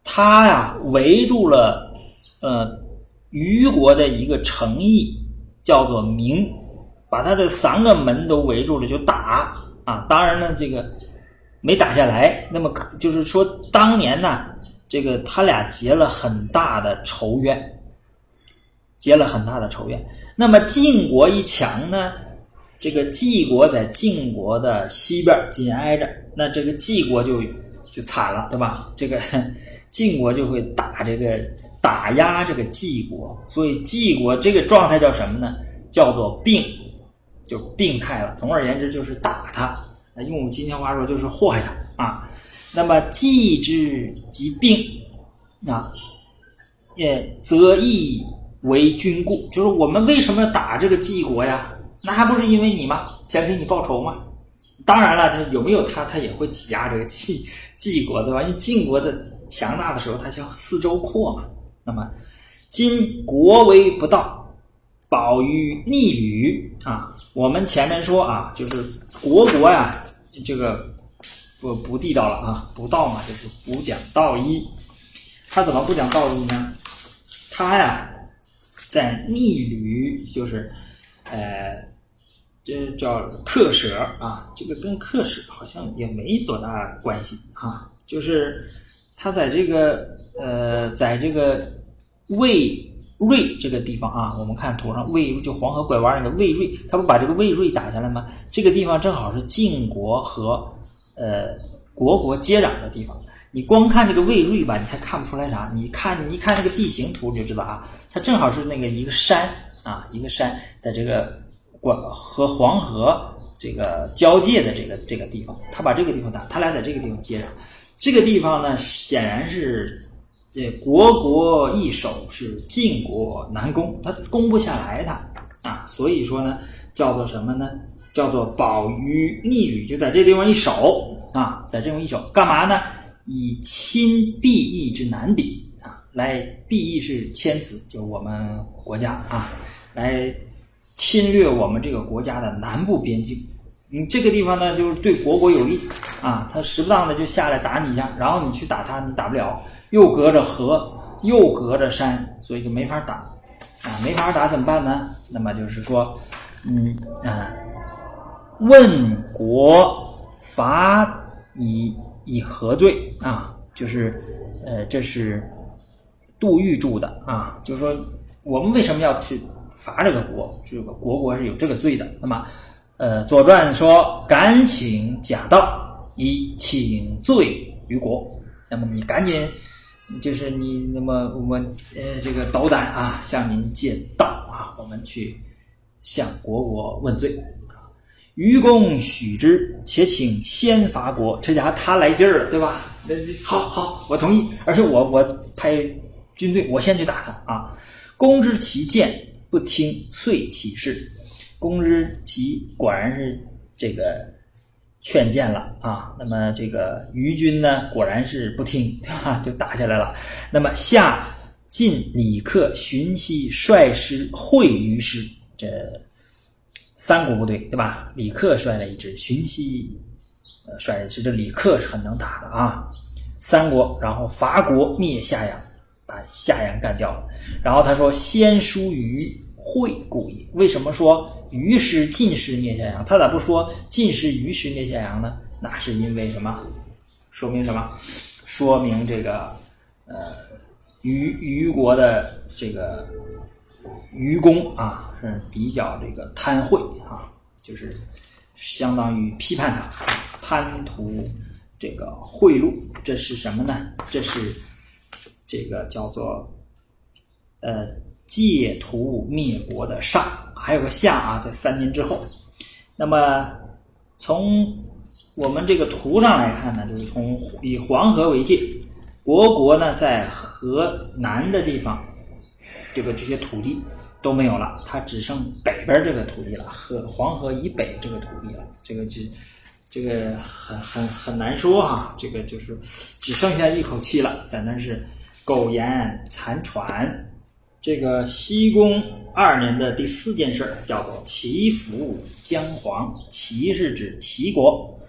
他呀围住了，呃，虞国的一个城邑，叫做明，把他的三个门都围住了，就打啊。当然呢，这个没打下来。那么就是说，当年呢，这个他俩结了很大的仇怨，结了很大的仇怨。那么晋国一强呢，这个晋国在晋国的西边紧挨着，那这个晋国就就惨了，对吧？这个。晋国就会打这个打压这个晋国，所以晋国这个状态叫什么呢？叫做病，就病态了。总而言之，就是打他。用我们今天话说，就是祸害他啊。那么晋之疾病啊，也则易为君故，就是我们为什么要打这个晋国呀？那还不是因为你吗？想给你报仇吗？当然了，他有没有他，他也会挤压这个晋晋国，对吧？因为晋国的。强大的时候，他向四周扩嘛。那么，今国为不道，保于逆旅啊。我们前面说啊，就是国国呀，这个不不地道了啊，不道嘛，就是不讲道义。他怎么不讲道义呢？他呀，在逆旅，就是呃，这叫克舍啊。这个跟克舍好像也没多大关系啊，就是。他在这个呃，在这个魏瑞这个地方啊，我们看图上魏就黄河拐弯那个魏瑞，他不把这个魏瑞打下来吗？这个地方正好是晋国和呃国国接壤的地方。你光看这个魏瑞吧，你还看不出来啥。你看，你一看那个地形图你就知道啊，它正好是那个一个山啊，一个山在这个关和黄河这个交界的这个这个地方，他把这个地方打，他俩在这个地方接壤。这个地方呢，显然是这国国易守，是晋国难攻，他攻不下来，他啊，所以说呢，叫做什么呢？叫做保于逆旅，就在这地方一守啊，在这地方一守，干嘛呢？以侵必邑之南比啊，来必邑是谦词，就我们国家啊，来侵略我们这个国家的南部边境。你这个地方呢，就是对国国有利啊，他适当的就下来打你一下，然后你去打他，你打不了，又隔着河，又隔着山，所以就没法打啊，没法打怎么办呢？那么就是说，嗯啊，问国伐以以何罪啊？就是呃，这是杜预注的啊，就是说我们为什么要去罚这个国？这个国国是有这个罪的，那么。呃，《左传》说：“敢请假道以请罪于国。”那么你赶紧，就是你那么我们呃这个斗胆啊，向您借道啊，我们去向国国问罪。愚公许之，且请先伐国。这家伙他来劲儿了，对吧？那好好，我同意，而且我我派军队，我先去打他啊。公之其谏不听，遂起事。公之其果然是这个劝谏了啊，那么这个愚君呢，果然是不听，对吧？就打下来了。那么夏晋李克荀息率师会于师，这三国部队，对吧？李克率了一支，荀息呃率的是这李克是很能打的啊。三国，然后伐国灭夏阳，把夏阳干掉了。然后他说：“先书于会故也。”为什么说于师晋师灭夏阳？他咋不说晋师于师灭夏阳呢？那是因为什么？说明什么？说明这个呃虞虞国的这个愚公啊是比较这个贪贿啊，就是相当于批判他贪图。这个贿赂，这是什么呢？这是这个叫做呃借图灭国的上，还有个下啊，在三年之后。那么从我们这个图上来看呢，就是从以黄河为界，国国呢在河南的地方，这个这些土地都没有了，它只剩北边这个土地了，河黄河以北这个土地了，这个就。这个很很很难说哈，这个就是只剩下一口气了，在那是苟延残喘。这个西宫二年的第四件事叫做齐服姜黄，齐是指齐国，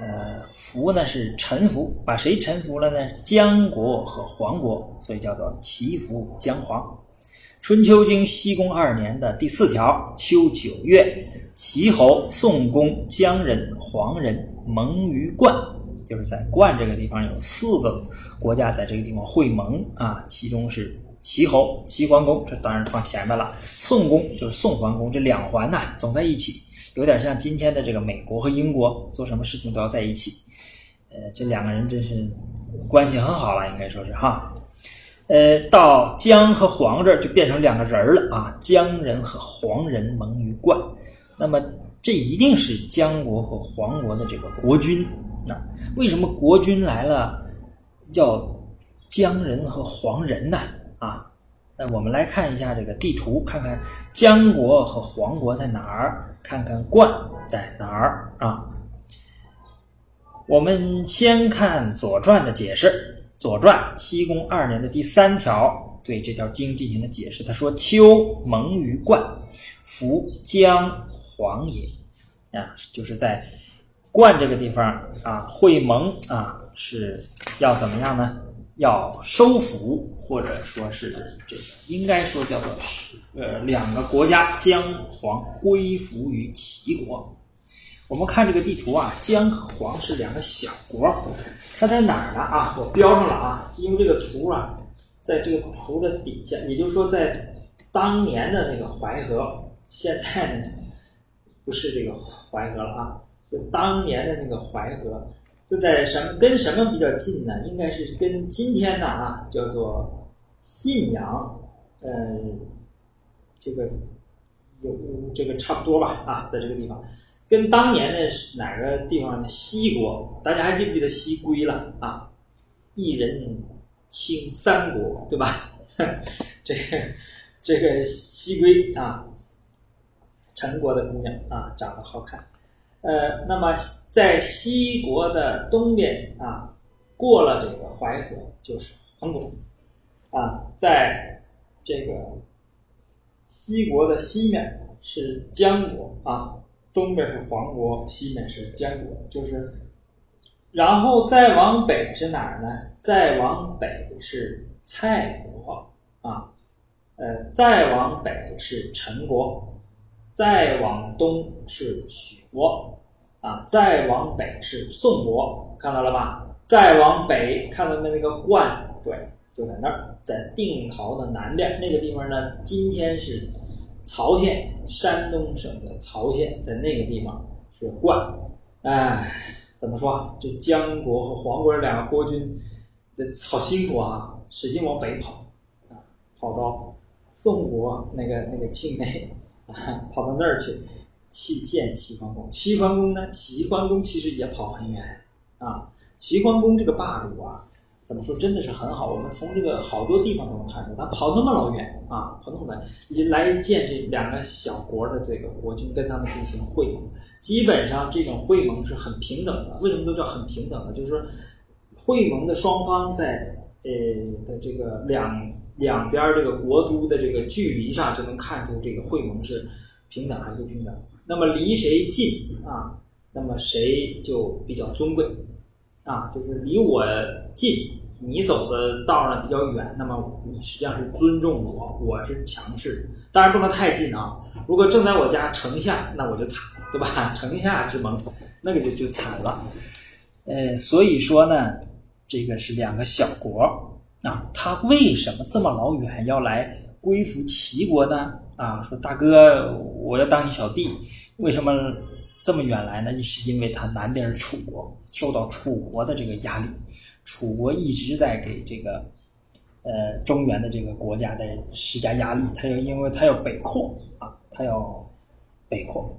呃，服呢是臣服，把谁臣服了呢？姜国和黄国，所以叫做齐服姜黄。春秋经西宫二年的第四条，秋九月。齐侯、宋公、姜人、黄人盟于冠，就是在冠这个地方有四个国家在这个地方会盟啊。其中是齐侯、齐桓公，这当然放前面了。宋公就是宋桓公，这两环呐总在一起，有点像今天的这个美国和英国，做什么事情都要在一起。呃，这两个人真是关系很好了，应该说是哈。呃，到姜和黄这儿就变成两个人了啊，姜人和黄人盟于冠。那么这一定是姜国和黄国的这个国君。那为什么国君来了叫姜人和黄人呢？啊，那我们来看一下这个地图，看看姜国和黄国在哪儿，看看冠在哪儿啊。我们先看《左传》的解释，《左传》西宫二年的第三条对这条经进行了解释。他说：“秋蒙于冠，服姜。”黄也啊，就是在冠这个地方啊，会盟啊，是要怎么样呢？要收服，或者说是这个，应该说叫做是呃，两个国家姜黄归服于齐国。我们看这个地图啊，姜和黄是两个小国，它在哪儿呢？啊，我标上了啊，因为这个图啊，在这个图的底下，也就是说，在当年的那个淮河，现在呢？不是这个淮河了啊，就当年的那个淮河，就在什么跟什么比较近呢？应该是跟今天的啊叫做信阳，呃，这个有这个差不多吧啊，在这个地方，跟当年的哪个地方的西国，大家还记不记得西归了啊？一人倾三国，对吧？这个这个西归啊。陈国的姑娘啊，长得好看，呃，那么在西国的东边啊，过了这个淮河就是黄国，啊，在这个西国的西面是姜国啊，东边是黄国，西面是姜国，就是，然后再往北是哪儿呢？再往北是蔡国啊，呃，再往北是陈国。再往东是许国，啊，再往北是宋国，看到了吧？再往北看到没那个冠？对，就在那儿，在定陶的南边那个地方呢。今天是曹县，山东省的曹县，在那个地方是冠。哎，怎么说啊？这姜国和黄国两个国君，这好辛苦啊，使劲往北跑，啊，跑到宋国那个那个境内啊。跑到那儿去去见齐桓公。齐桓公呢？齐桓公其实也跑很远啊。齐桓公这个霸主啊，怎么说？真的是很好。我们从这个好多地方都能看出，他跑那么老远啊，跑那么远来见这两个小国的这个国君，跟他们进行会盟。基本上这种会盟是很平等的。为什么都叫很平等呢？就是说，会盟的双方在呃的这个两。两边这个国都的这个距离上就能看出这个会盟是平等还是不平等。那么离谁近啊，那么谁就比较尊贵啊，就是离我近，你走的道呢比较远，那么你实际上是尊重我，我是强势，当然不能太近啊。如果正在我家城下，那我就惨，对吧？城下之盟，那个就就惨了。呃，所以说呢，这个是两个小国啊，他为什么这么老远要来归附齐国呢？啊，说大哥，我要当你小弟，为什么这么远来呢？是因为他南边是楚国，受到楚国的这个压力，楚国一直在给这个呃中原的这个国家在施加压力，他要因为他要北扩啊，他要北扩，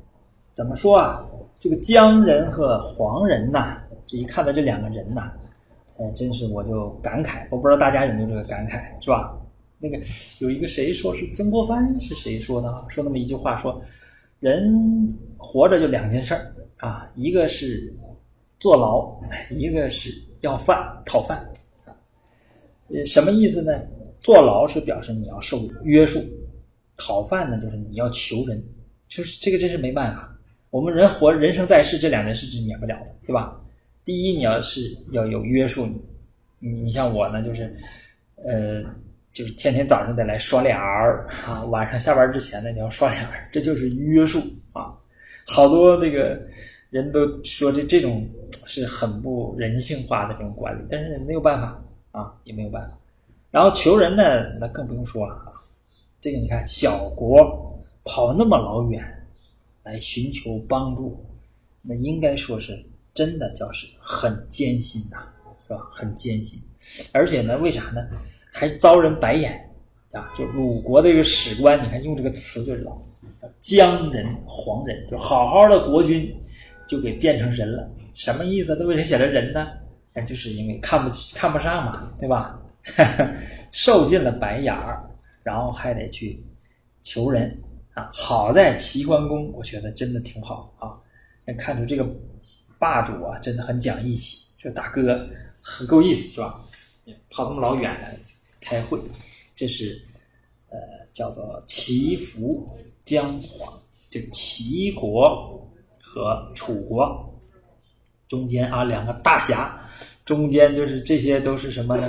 怎么说啊？这个姜人和黄人呐。这一看到这两个人呐，呃，真是我就感慨，我不知道大家有没有这个感慨，是吧？那个有一个谁说是曾国藩是谁说的？说那么一句话，说人活着就两件事儿啊，一个是坐牢，一个是要饭讨饭啊。呃，什么意思呢？坐牢是表示你要受约束，讨饭呢就是你要求人，就是这个真是没办法。我们人活人生在世，这两件事是免不了的，对吧？第一，你要是要有约束，你你像我呢，就是呃，就是天天早上得来刷脸儿啊，晚上下班之前呢，你要刷脸儿，这就是约束啊。好多那个人都说这这种是很不人性化的这种管理，但是没有办法啊，也没有办法。然后求人呢，那更不用说了啊。这个你看，小国跑那么老远来寻求帮助，那应该说是。真的叫是很艰辛呐，是吧？很艰辛，而且呢，为啥呢？还遭人白眼啊！就鲁国的一个史官，你看用这个词就知道，姜人、黄人，就好好的国君就给变成人了，什么意思？他为什么写成人呢？那就是因为看不起、看不上嘛，对吧？受尽了白眼儿，然后还得去求人啊！好在齐桓公，我觉得真的挺好啊，能看出这个。霸主啊，真的很讲义气，这大哥很够意思，是吧？跑那么老远来开会，这是呃叫做齐服姜黄，就齐国和楚国中间啊两个大侠，中间就是这些都是什么呢？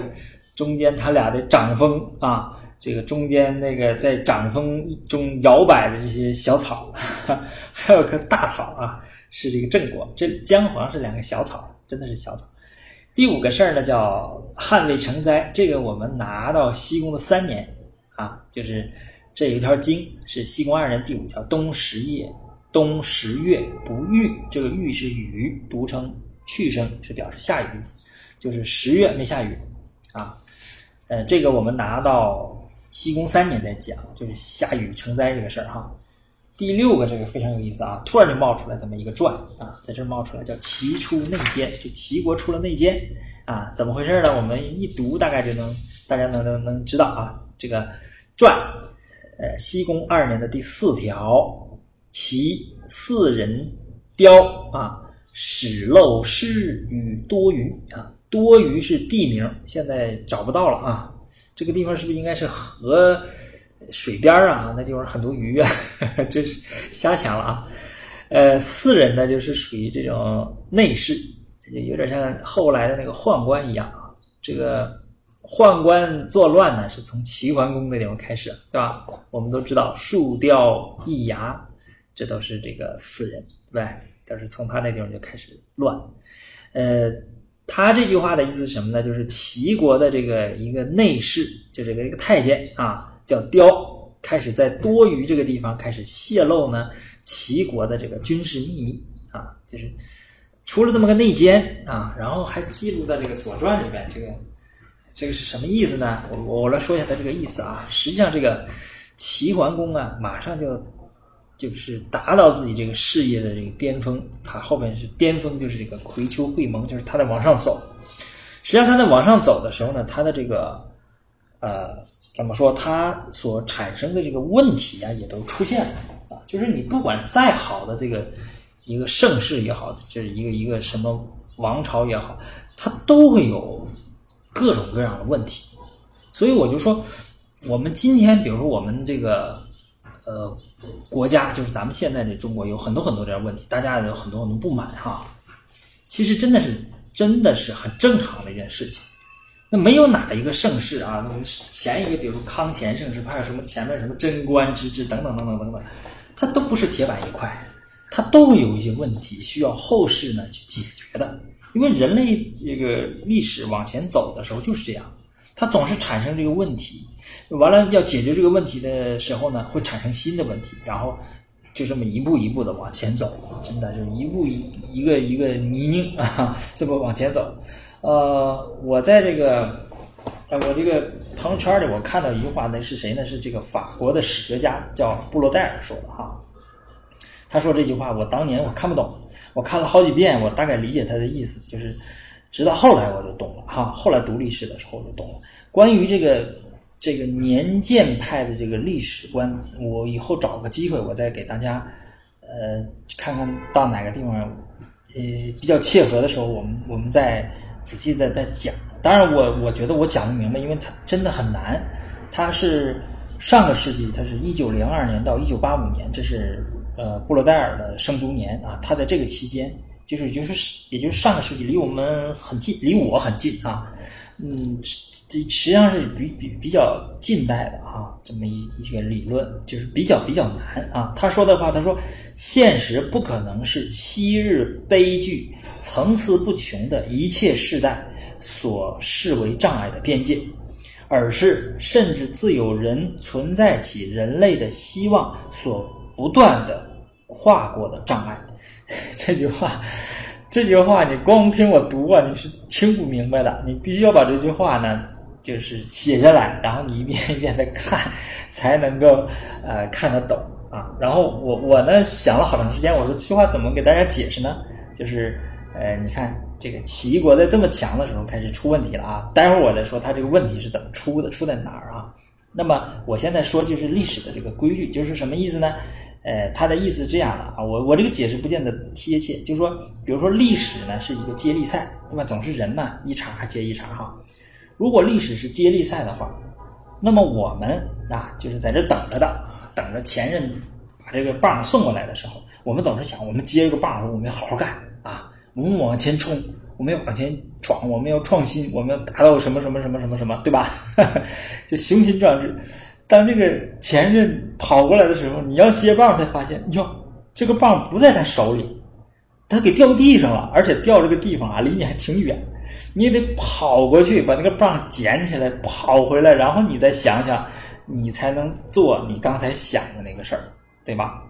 中间他俩的掌风啊，这个中间那个在掌风中摇摆的这些小草，还有棵大草啊。是这个郑国，这姜黄是两个小草，真的是小草。第五个事儿呢，叫汉未成灾。这个我们拿到西宫的三年啊，就是这有一条经是西宫二人第五条：东十夜，冬十月不遇。这个遇是雨，读成去声，是表示下雨的意思，就是十月没下雨啊。呃，这个我们拿到西宫三年再讲，就是下雨成灾这个事儿哈。第六个这个非常有意思啊，突然就冒出来这么一个传啊，在这冒出来叫齐出内奸，就齐国出了内奸啊，怎么回事呢？我们一读大概就能，大家能能能知道啊。这个传，呃，西宫二年的第四条，其四人雕啊，始漏失与多鱼啊，多鱼是地名，现在找不到了啊。这个地方是不是应该是河？水边啊，那地方很多鱼啊，真是瞎想了啊。呃，四人呢，就是属于这种内侍，有点像后来的那个宦官一样啊。这个宦官作乱呢，是从齐桓公那地方开始，对吧？我们都知道树雕一牙，这都是这个四人，对吧？都是从他那地方就开始乱。呃，他这句话的意思是什么呢？就是齐国的这个一个内侍，就这个一个太监啊。叫雕，开始在多余这个地方开始泄露呢齐国的这个军事秘密啊，就是出了这么个内奸啊，然后还记录在这个《左传》里面，这个这个是什么意思呢？我我来说一下他这个意思啊。实际上，这个齐桓公啊，马上就就是达到自己这个事业的这个巅峰，他后面是巅峰，就是这个葵丘会盟，就是他在往上走。实际上，他在往上走的时候呢，他的这个呃。怎么说？他所产生的这个问题啊，也都出现了啊。就是你不管再好的这个一个盛世也好，就是一个一个什么王朝也好，它都会有各种各样的问题。所以我就说，我们今天，比如说我们这个呃国家，就是咱们现在这中国有很多很多这样问题，大家有很多很多不满哈。其实真的是真的是很正常的一件事情。那没有哪一个盛世啊，前一个比如说康乾盛世，还有什么前面什么贞观之治等等等等等等，它都不是铁板一块，它都有一些问题需要后世呢去解决的。因为人类这个历史往前走的时候就是这样，它总是产生这个问题，完了要解决这个问题的时候呢，会产生新的问题，然后就这么一步一步的往前走，真的是一步一一个一个泥泞啊，这么往前走。呃，我在这个我这个朋友圈里，我看到一句话，那是谁呢？是这个法国的史学家叫布罗代尔说的哈。他说这句话，我当年我看不懂。我看了好几遍，我大概理解他的意思，就是直到后来我就懂了哈。后来读历史的时候我就懂了。关于这个这个年鉴派的这个历史观，我以后找个机会我再给大家呃看看到哪个地方呃比较切合的时候，我们我们再仔细的再讲。当然我我觉得我讲不明白，因为它真的很难。它是上个世纪，它是一九零二年到一九八五年，这是。呃，布罗代尔的生卒年啊，他在这个期间，就是就是也就是上个世纪，离我们很近，离我很近啊。嗯，实际上是比比比较近代的啊，这么一一个理论，就是比较比较难啊。他说的话，他说，现实不可能是昔日悲剧层次不穷的一切世代所视为障碍的边界，而是甚至自有人存在起人类的希望所。不断的跨过的障碍，这句话，这句话你光听我读啊，你是听不明白的。你必须要把这句话呢，就是写下来，然后你一遍一遍的看，才能够呃看得懂啊。然后我我呢想了好长时间，我说这句话怎么给大家解释呢？就是呃，你看这个齐国在这么强的时候开始出问题了啊。待会儿我再说他这个问题是怎么出的，出在哪儿啊？那么我现在说就是历史的这个规律，就是什么意思呢？呃，他的意思是这样的啊，我我这个解释不见得贴切，就是说，比如说历史呢是一个接力赛，对吧？总是人嘛，一场还接一场哈。如果历史是接力赛的话，那么我们啊就是在这等着的，等着前任把这个棒送过来的时候，我们总是想，我们接一个棒的时候，我们要好好干啊，我们往前冲，我们要往前闯，我们要创新，我们要达到什么什么什么什么什么，对吧？就雄心壮志。当这个前任跑过来的时候，你要接棒，才发现哟，这个棒不在他手里，他给掉地上了，而且掉这个地方啊，离你还挺远，你得跑过去把那个棒捡起来，跑回来，然后你再想想，你才能做你刚才想的那个事儿，对吧？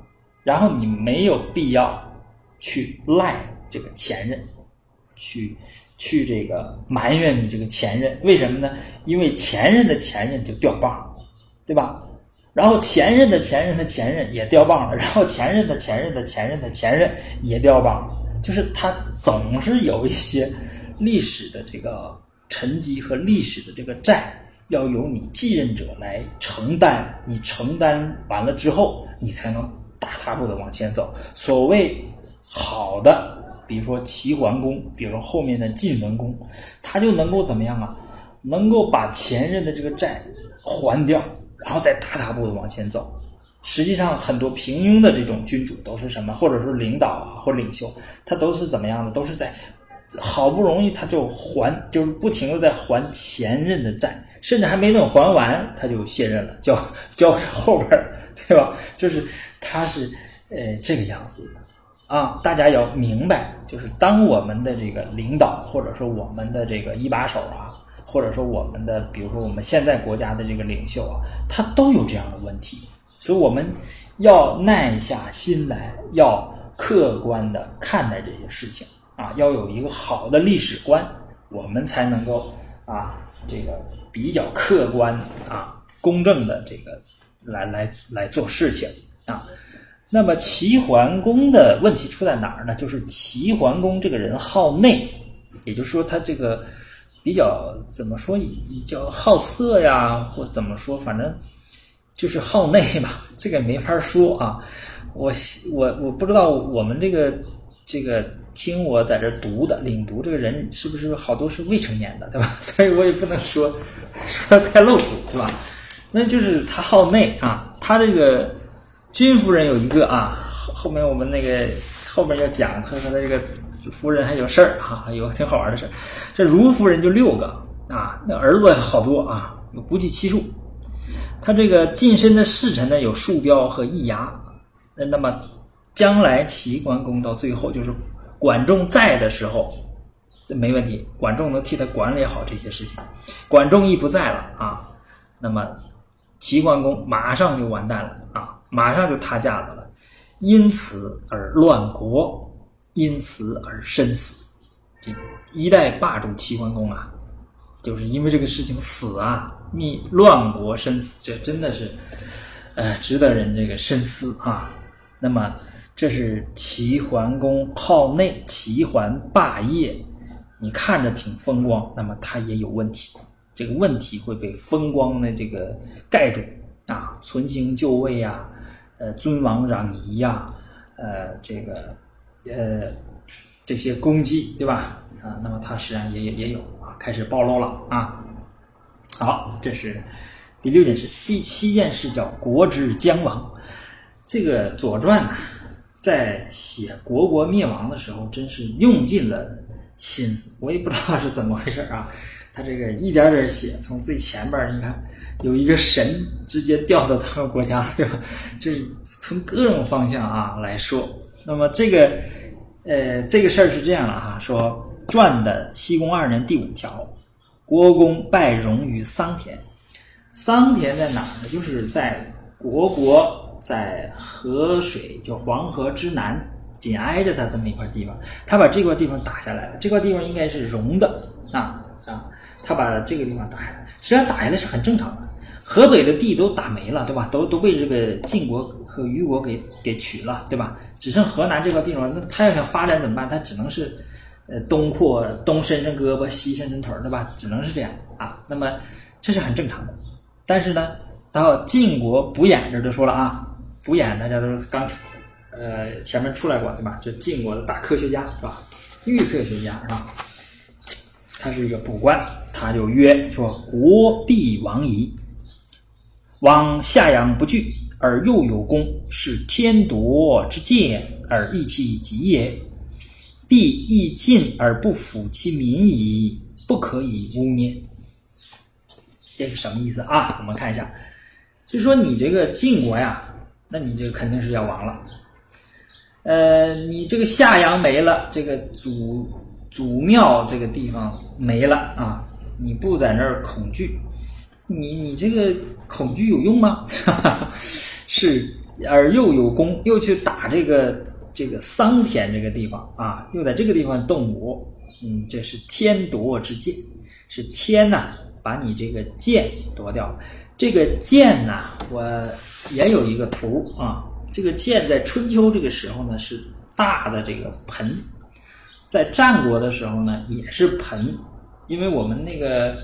然后你没有必要去赖这个前任，去去这个埋怨你这个前任，为什么呢？因为前任的前任就掉棒。对吧？然后前任的前任的前任也掉棒了，然后前任的前任的前任的前任也掉棒，就是他总是有一些历史的这个沉积和历史的这个债，要由你继任者来承担。你承担完了之后，你才能大踏步的往前走。所谓好的，比如说齐桓公，比如说后面的晋文公，他就能够怎么样啊？能够把前任的这个债还掉。然后再大踏步的往前走，实际上很多平庸的这种君主都是什么，或者说领导啊或领袖，他都是怎么样的？都是在好不容易他就还，就是不停的在还前任的债，甚至还没等还完他就卸任了，交交给后边儿，对吧？就是他是呃这个样子的啊，大家要明白，就是当我们的这个领导或者说我们的这个一把手啊。或者说我们的，比如说我们现在国家的这个领袖啊，他都有这样的问题，所以我们要耐下心来，要客观的看待这些事情啊，要有一个好的历史观，我们才能够啊，这个比较客观啊、公正的这个来来来做事情啊。那么齐桓公的问题出在哪儿呢？就是齐桓公这个人好内，也就是说他这个。比较怎么说，叫好色呀，或怎么说，反正就是好内吧，这个没法说啊。我我我不知道我们这个这个听我在这读的领读这个人是不是好多是未成年的，对吧？所以我也不能说说太露骨，对吧？那就是他好内啊，他这个君夫人有一个啊，后后面我们那个后面要讲他和她这个夫人还有事儿哈、有挺好玩的事儿。这如夫人就六个啊，那儿子好多啊，有不计其数。他这个近身的侍臣呢，有树雕和易牙。那那么将来齐桓公到最后，就是管仲在的时候，没问题，管仲能替他管理好这些事情。管仲一不在了啊，那么齐桓公马上就完蛋了啊，马上就塌架子了，因此而乱国，因此而身死。这一代霸主齐桓公啊，就是因为这个事情死啊，灭乱国身死，这真的是，呃，值得人这个深思啊。那么这是齐桓公号内，齐桓霸业，你看着挺风光，那么他也有问题，这个问题会被风光的这个盖住啊，存心就位呀，呃，尊王攘夷呀，呃，这个呃这些攻击，对吧？啊，那么他实际上也也也有啊，开始暴露了啊。好，这是第六件事，第七件事叫国之将亡。这个《左传》呢，在写国国灭亡的时候，真是用尽了心思。我也不知道是怎么回事啊，他这个一点点写，从最前边，你看有一个神直接掉到他们国家，对吧？这是从各种方向啊来说。那么这个呃，这个事儿是这样的哈，说传的西宫二年第五条，国公拜荣于桑田。桑田在哪儿呢？就是在国国。在河水就黄河之南，紧挨着它这么一块地方，他把这块地方打下来了。这块地方应该是荣的啊啊，他把这个地方打下来，实际上打下来是很正常的。河北的地都打没了，对吧？都都被这个晋国和虞国给给取了，对吧？只剩河南这块地方，那他要想发展怎么办？他只能是呃东扩东伸伸胳膊，西伸伸腿，对吧？只能是这样啊。那么这是很正常的。但是呢，到晋国不演这就说了啊。不演，大家都是刚出，呃，前面出来过对吧？这晋国的大科学家是吧？预测学家是吧？他是一个卜官，他就曰说：“国必亡矣。往下阳不惧，而又有功，是天夺之剑，而益其己也。必亦尽而不抚其民矣，不可以污蔑。”这是什么意思啊？我们看一下，就说你这个晋国呀。那你这肯定是要亡了，呃，你这个夏阳没了，这个祖祖庙这个地方没了啊，你不在那儿恐惧，你你这个恐惧有用吗？是，而又有功，又去打这个这个桑田这个地方啊，又在这个地方动武，嗯，这是天夺之剑，是天呐把你这个剑夺掉。这个剑呐，我也有一个图啊。这个剑在春秋这个时候呢是大的这个盆，在战国的时候呢也是盆，因为我们那个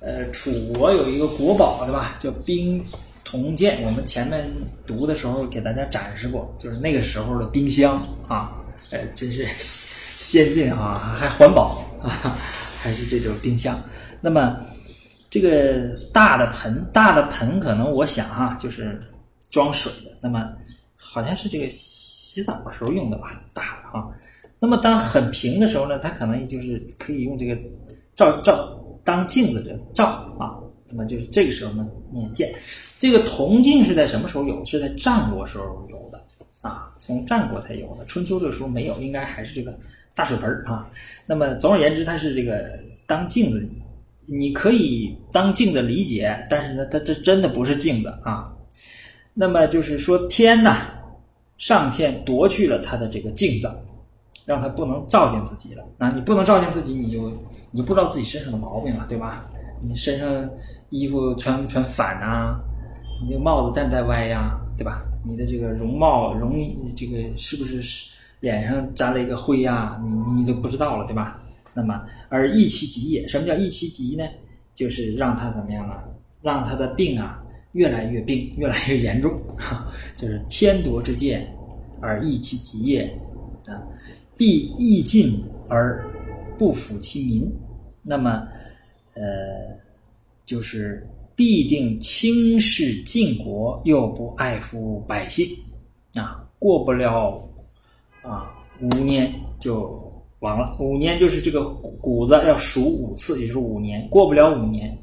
呃楚国有一个国宝对吧，叫冰铜剑，我们前面读的时候给大家展示过，就是那个时候的冰箱啊，呃，真是 先进啊，还环保啊，还是这种冰箱。那么。这个大的盆，大的盆可能我想哈，就是装水的。那么好像是这个洗澡的时候用的吧，大的哈。那么当很平的时候呢，它可能就是可以用这个照照当镜子的照啊。那么就是这个时候呢，念剑。这个铜镜是在什么时候有？是在战国时候有的啊，从战国才有的。春秋这个时候没有，应该还是这个大水盆啊。那么总而言之，它是这个当镜子。你可以当镜子理解，但是呢，它这真的不是镜子啊。那么就是说，天呐，上天夺去了他的这个镜子，让他不能照见自己了。啊，你不能照见自己，你就你不知道自己身上的毛病了，对吧？你身上衣服穿不穿反呐，你这帽子戴不戴歪呀，对吧？你的这个容貌容这个是不是是脸上沾了一个灰呀？你你都不知道了，对吧？那么，而益其疾也。什么叫益其疾呢？就是让他怎么样呢？让他的病啊越来越病，越来越严重。就是天夺之剑，而益其疾也啊，必益尽而不抚其民。那么，呃，就是必定轻视晋国，又不爱抚百姓，啊，过不了啊五年就亡了。五年就是这个谷子要数五次，也就是五年，过不了五年，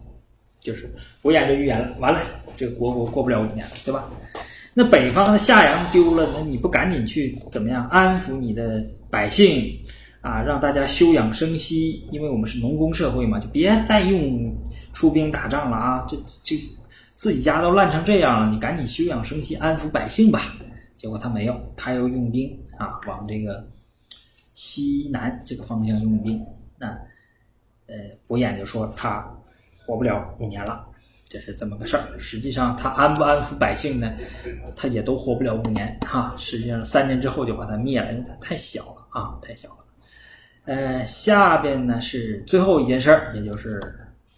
就是伯言就预言了，完了，这个国国过不了五年了，对吧？那北方的夏阳丢了，那你不赶紧去怎么样安抚你的百姓啊，让大家休养生息？因为我们是农耕社会嘛，就别再用出兵打仗了啊！这这自己家都烂成这样了，你赶紧休养生息，安抚百姓吧。结果他没有，他又用兵啊，往这个西南这个方向用兵。那呃，伯眼就说他活不了五年了。这是这么个事儿，实际上他安不安抚百姓呢？他也都活不了五年哈。实际上三年之后就把他灭了，因为他太小了啊，太小了。呃，下边呢是最后一件事儿，也就是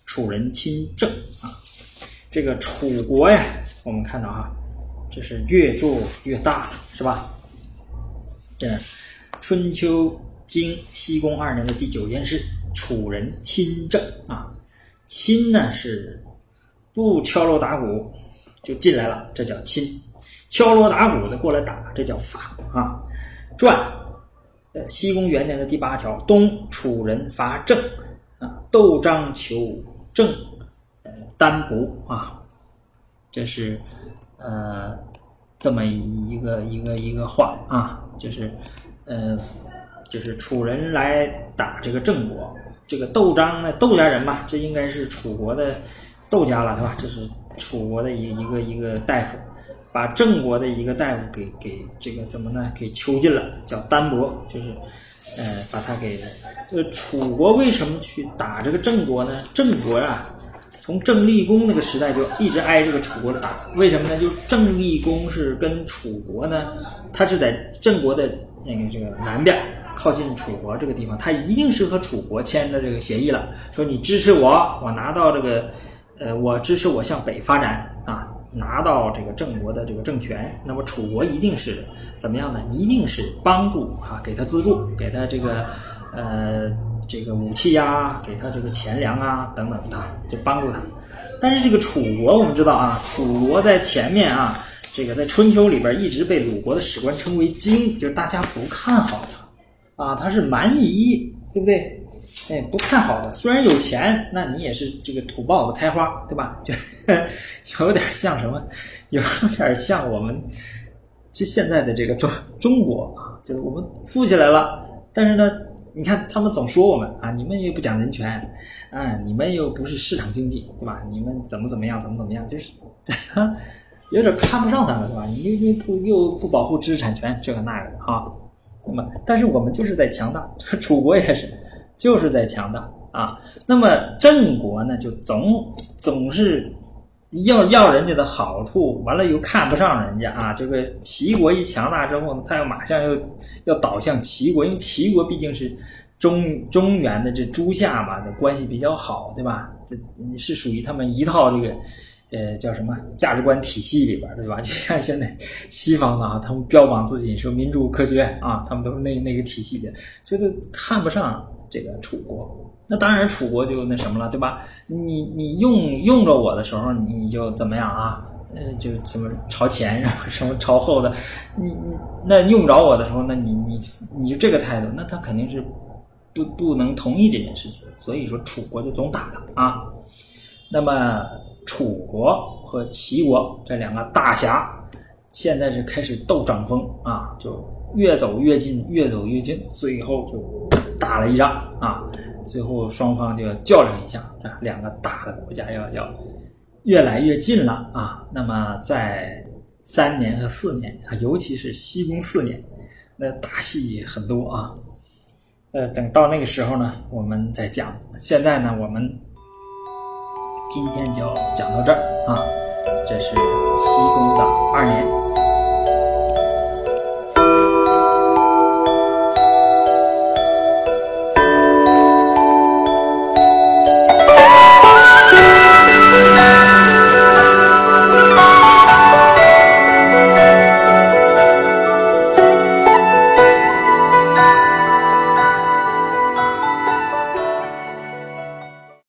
楚人亲政啊。这个楚国呀，我们看到哈，这是越做越大了，是吧？这春秋经西宫二年的第九件事，楚人亲政啊。亲呢是。不敲锣打鼓就进来了，这叫亲；敲锣打鼓的过来打，这叫法啊。传，呃，西宫元年的第八条，东楚人伐郑啊，窦章求郑，呃，单薄啊，这是呃这么一个一个一个话啊，就是呃就是楚人来打这个郑国，这个窦章呢，窦家人吧，这应该是楚国的。窦家了，对吧？这是楚国的一一个一个大夫，把郑国的一个大夫给给这个怎么呢？给囚禁了，叫丹伯，就是呃，把他给呃，楚国为什么去打这个郑国呢？郑国啊，从郑立公那个时代就一直挨这个楚国的打，为什么呢？就郑立公是跟楚国呢，他是在郑国的那个这个南边，靠近楚国这个地方，他一定是和楚国签的这个协议了，说你支持我，我拿到这个。呃，我支持我向北发展啊，拿到这个郑国的这个政权。那么楚国一定是怎么样呢？一定是帮助啊，给他资助，给他这个呃这个武器呀，给他这个钱粮啊等等的，就帮助他。但是这个楚国，我们知道啊，楚国在前面啊，这个在春秋里边一直被鲁国的史官称为荆，就是大家不看好他啊，他是蛮夷，对不对？哎，不看好的，虽然有钱，那你也是这个土豹子开花，对吧？就有点像什么，有点像我们就现在的这个中中国啊，就是我们富起来了，但是呢，你看他们总说我们啊，你们又不讲人权，啊，你们又不是市场经济，对吧？你们怎么怎么样，怎么怎么样，就是 有点看不上咱们，对吧？你又又不又不保护知识产权，这个那个的哈。那么，但是我们就是在强大，楚国也是。就是在强大啊，那么郑国呢，就总总是要要人家的好处，完了又看不上人家啊。这个齐国一强大之后呢，他又马上又要倒向齐国，因为齐国毕竟是中中原的这诸夏嘛，这关系比较好，对吧？这是属于他们一套这个呃叫什么价值观体系里边，对吧？就像现在西方的啊，他们标榜自己说民主科学啊，他们都是那那个体系的，觉得看不上。这个楚国，那当然楚国就那什么了，对吧？你你用用着我的时候，你就怎么样啊？呃，就什么朝前，然后什么朝后的，你你那用不着我的时候，那你你你就这个态度，那他肯定是不不能同意这件事情。所以说楚国就总打他啊。那么楚国和齐国这两个大侠，现在是开始斗掌风啊，就越走越近，越走越近，最后就。打了一仗啊，最后双方就要较量一下啊，两个大的国家要要越来越近了啊。那么在三年和四年啊，尤其是西宫四年，那大戏很多啊。呃，等到那个时候呢，我们再讲。现在呢，我们今天就讲到这儿啊。这是西宫的二年。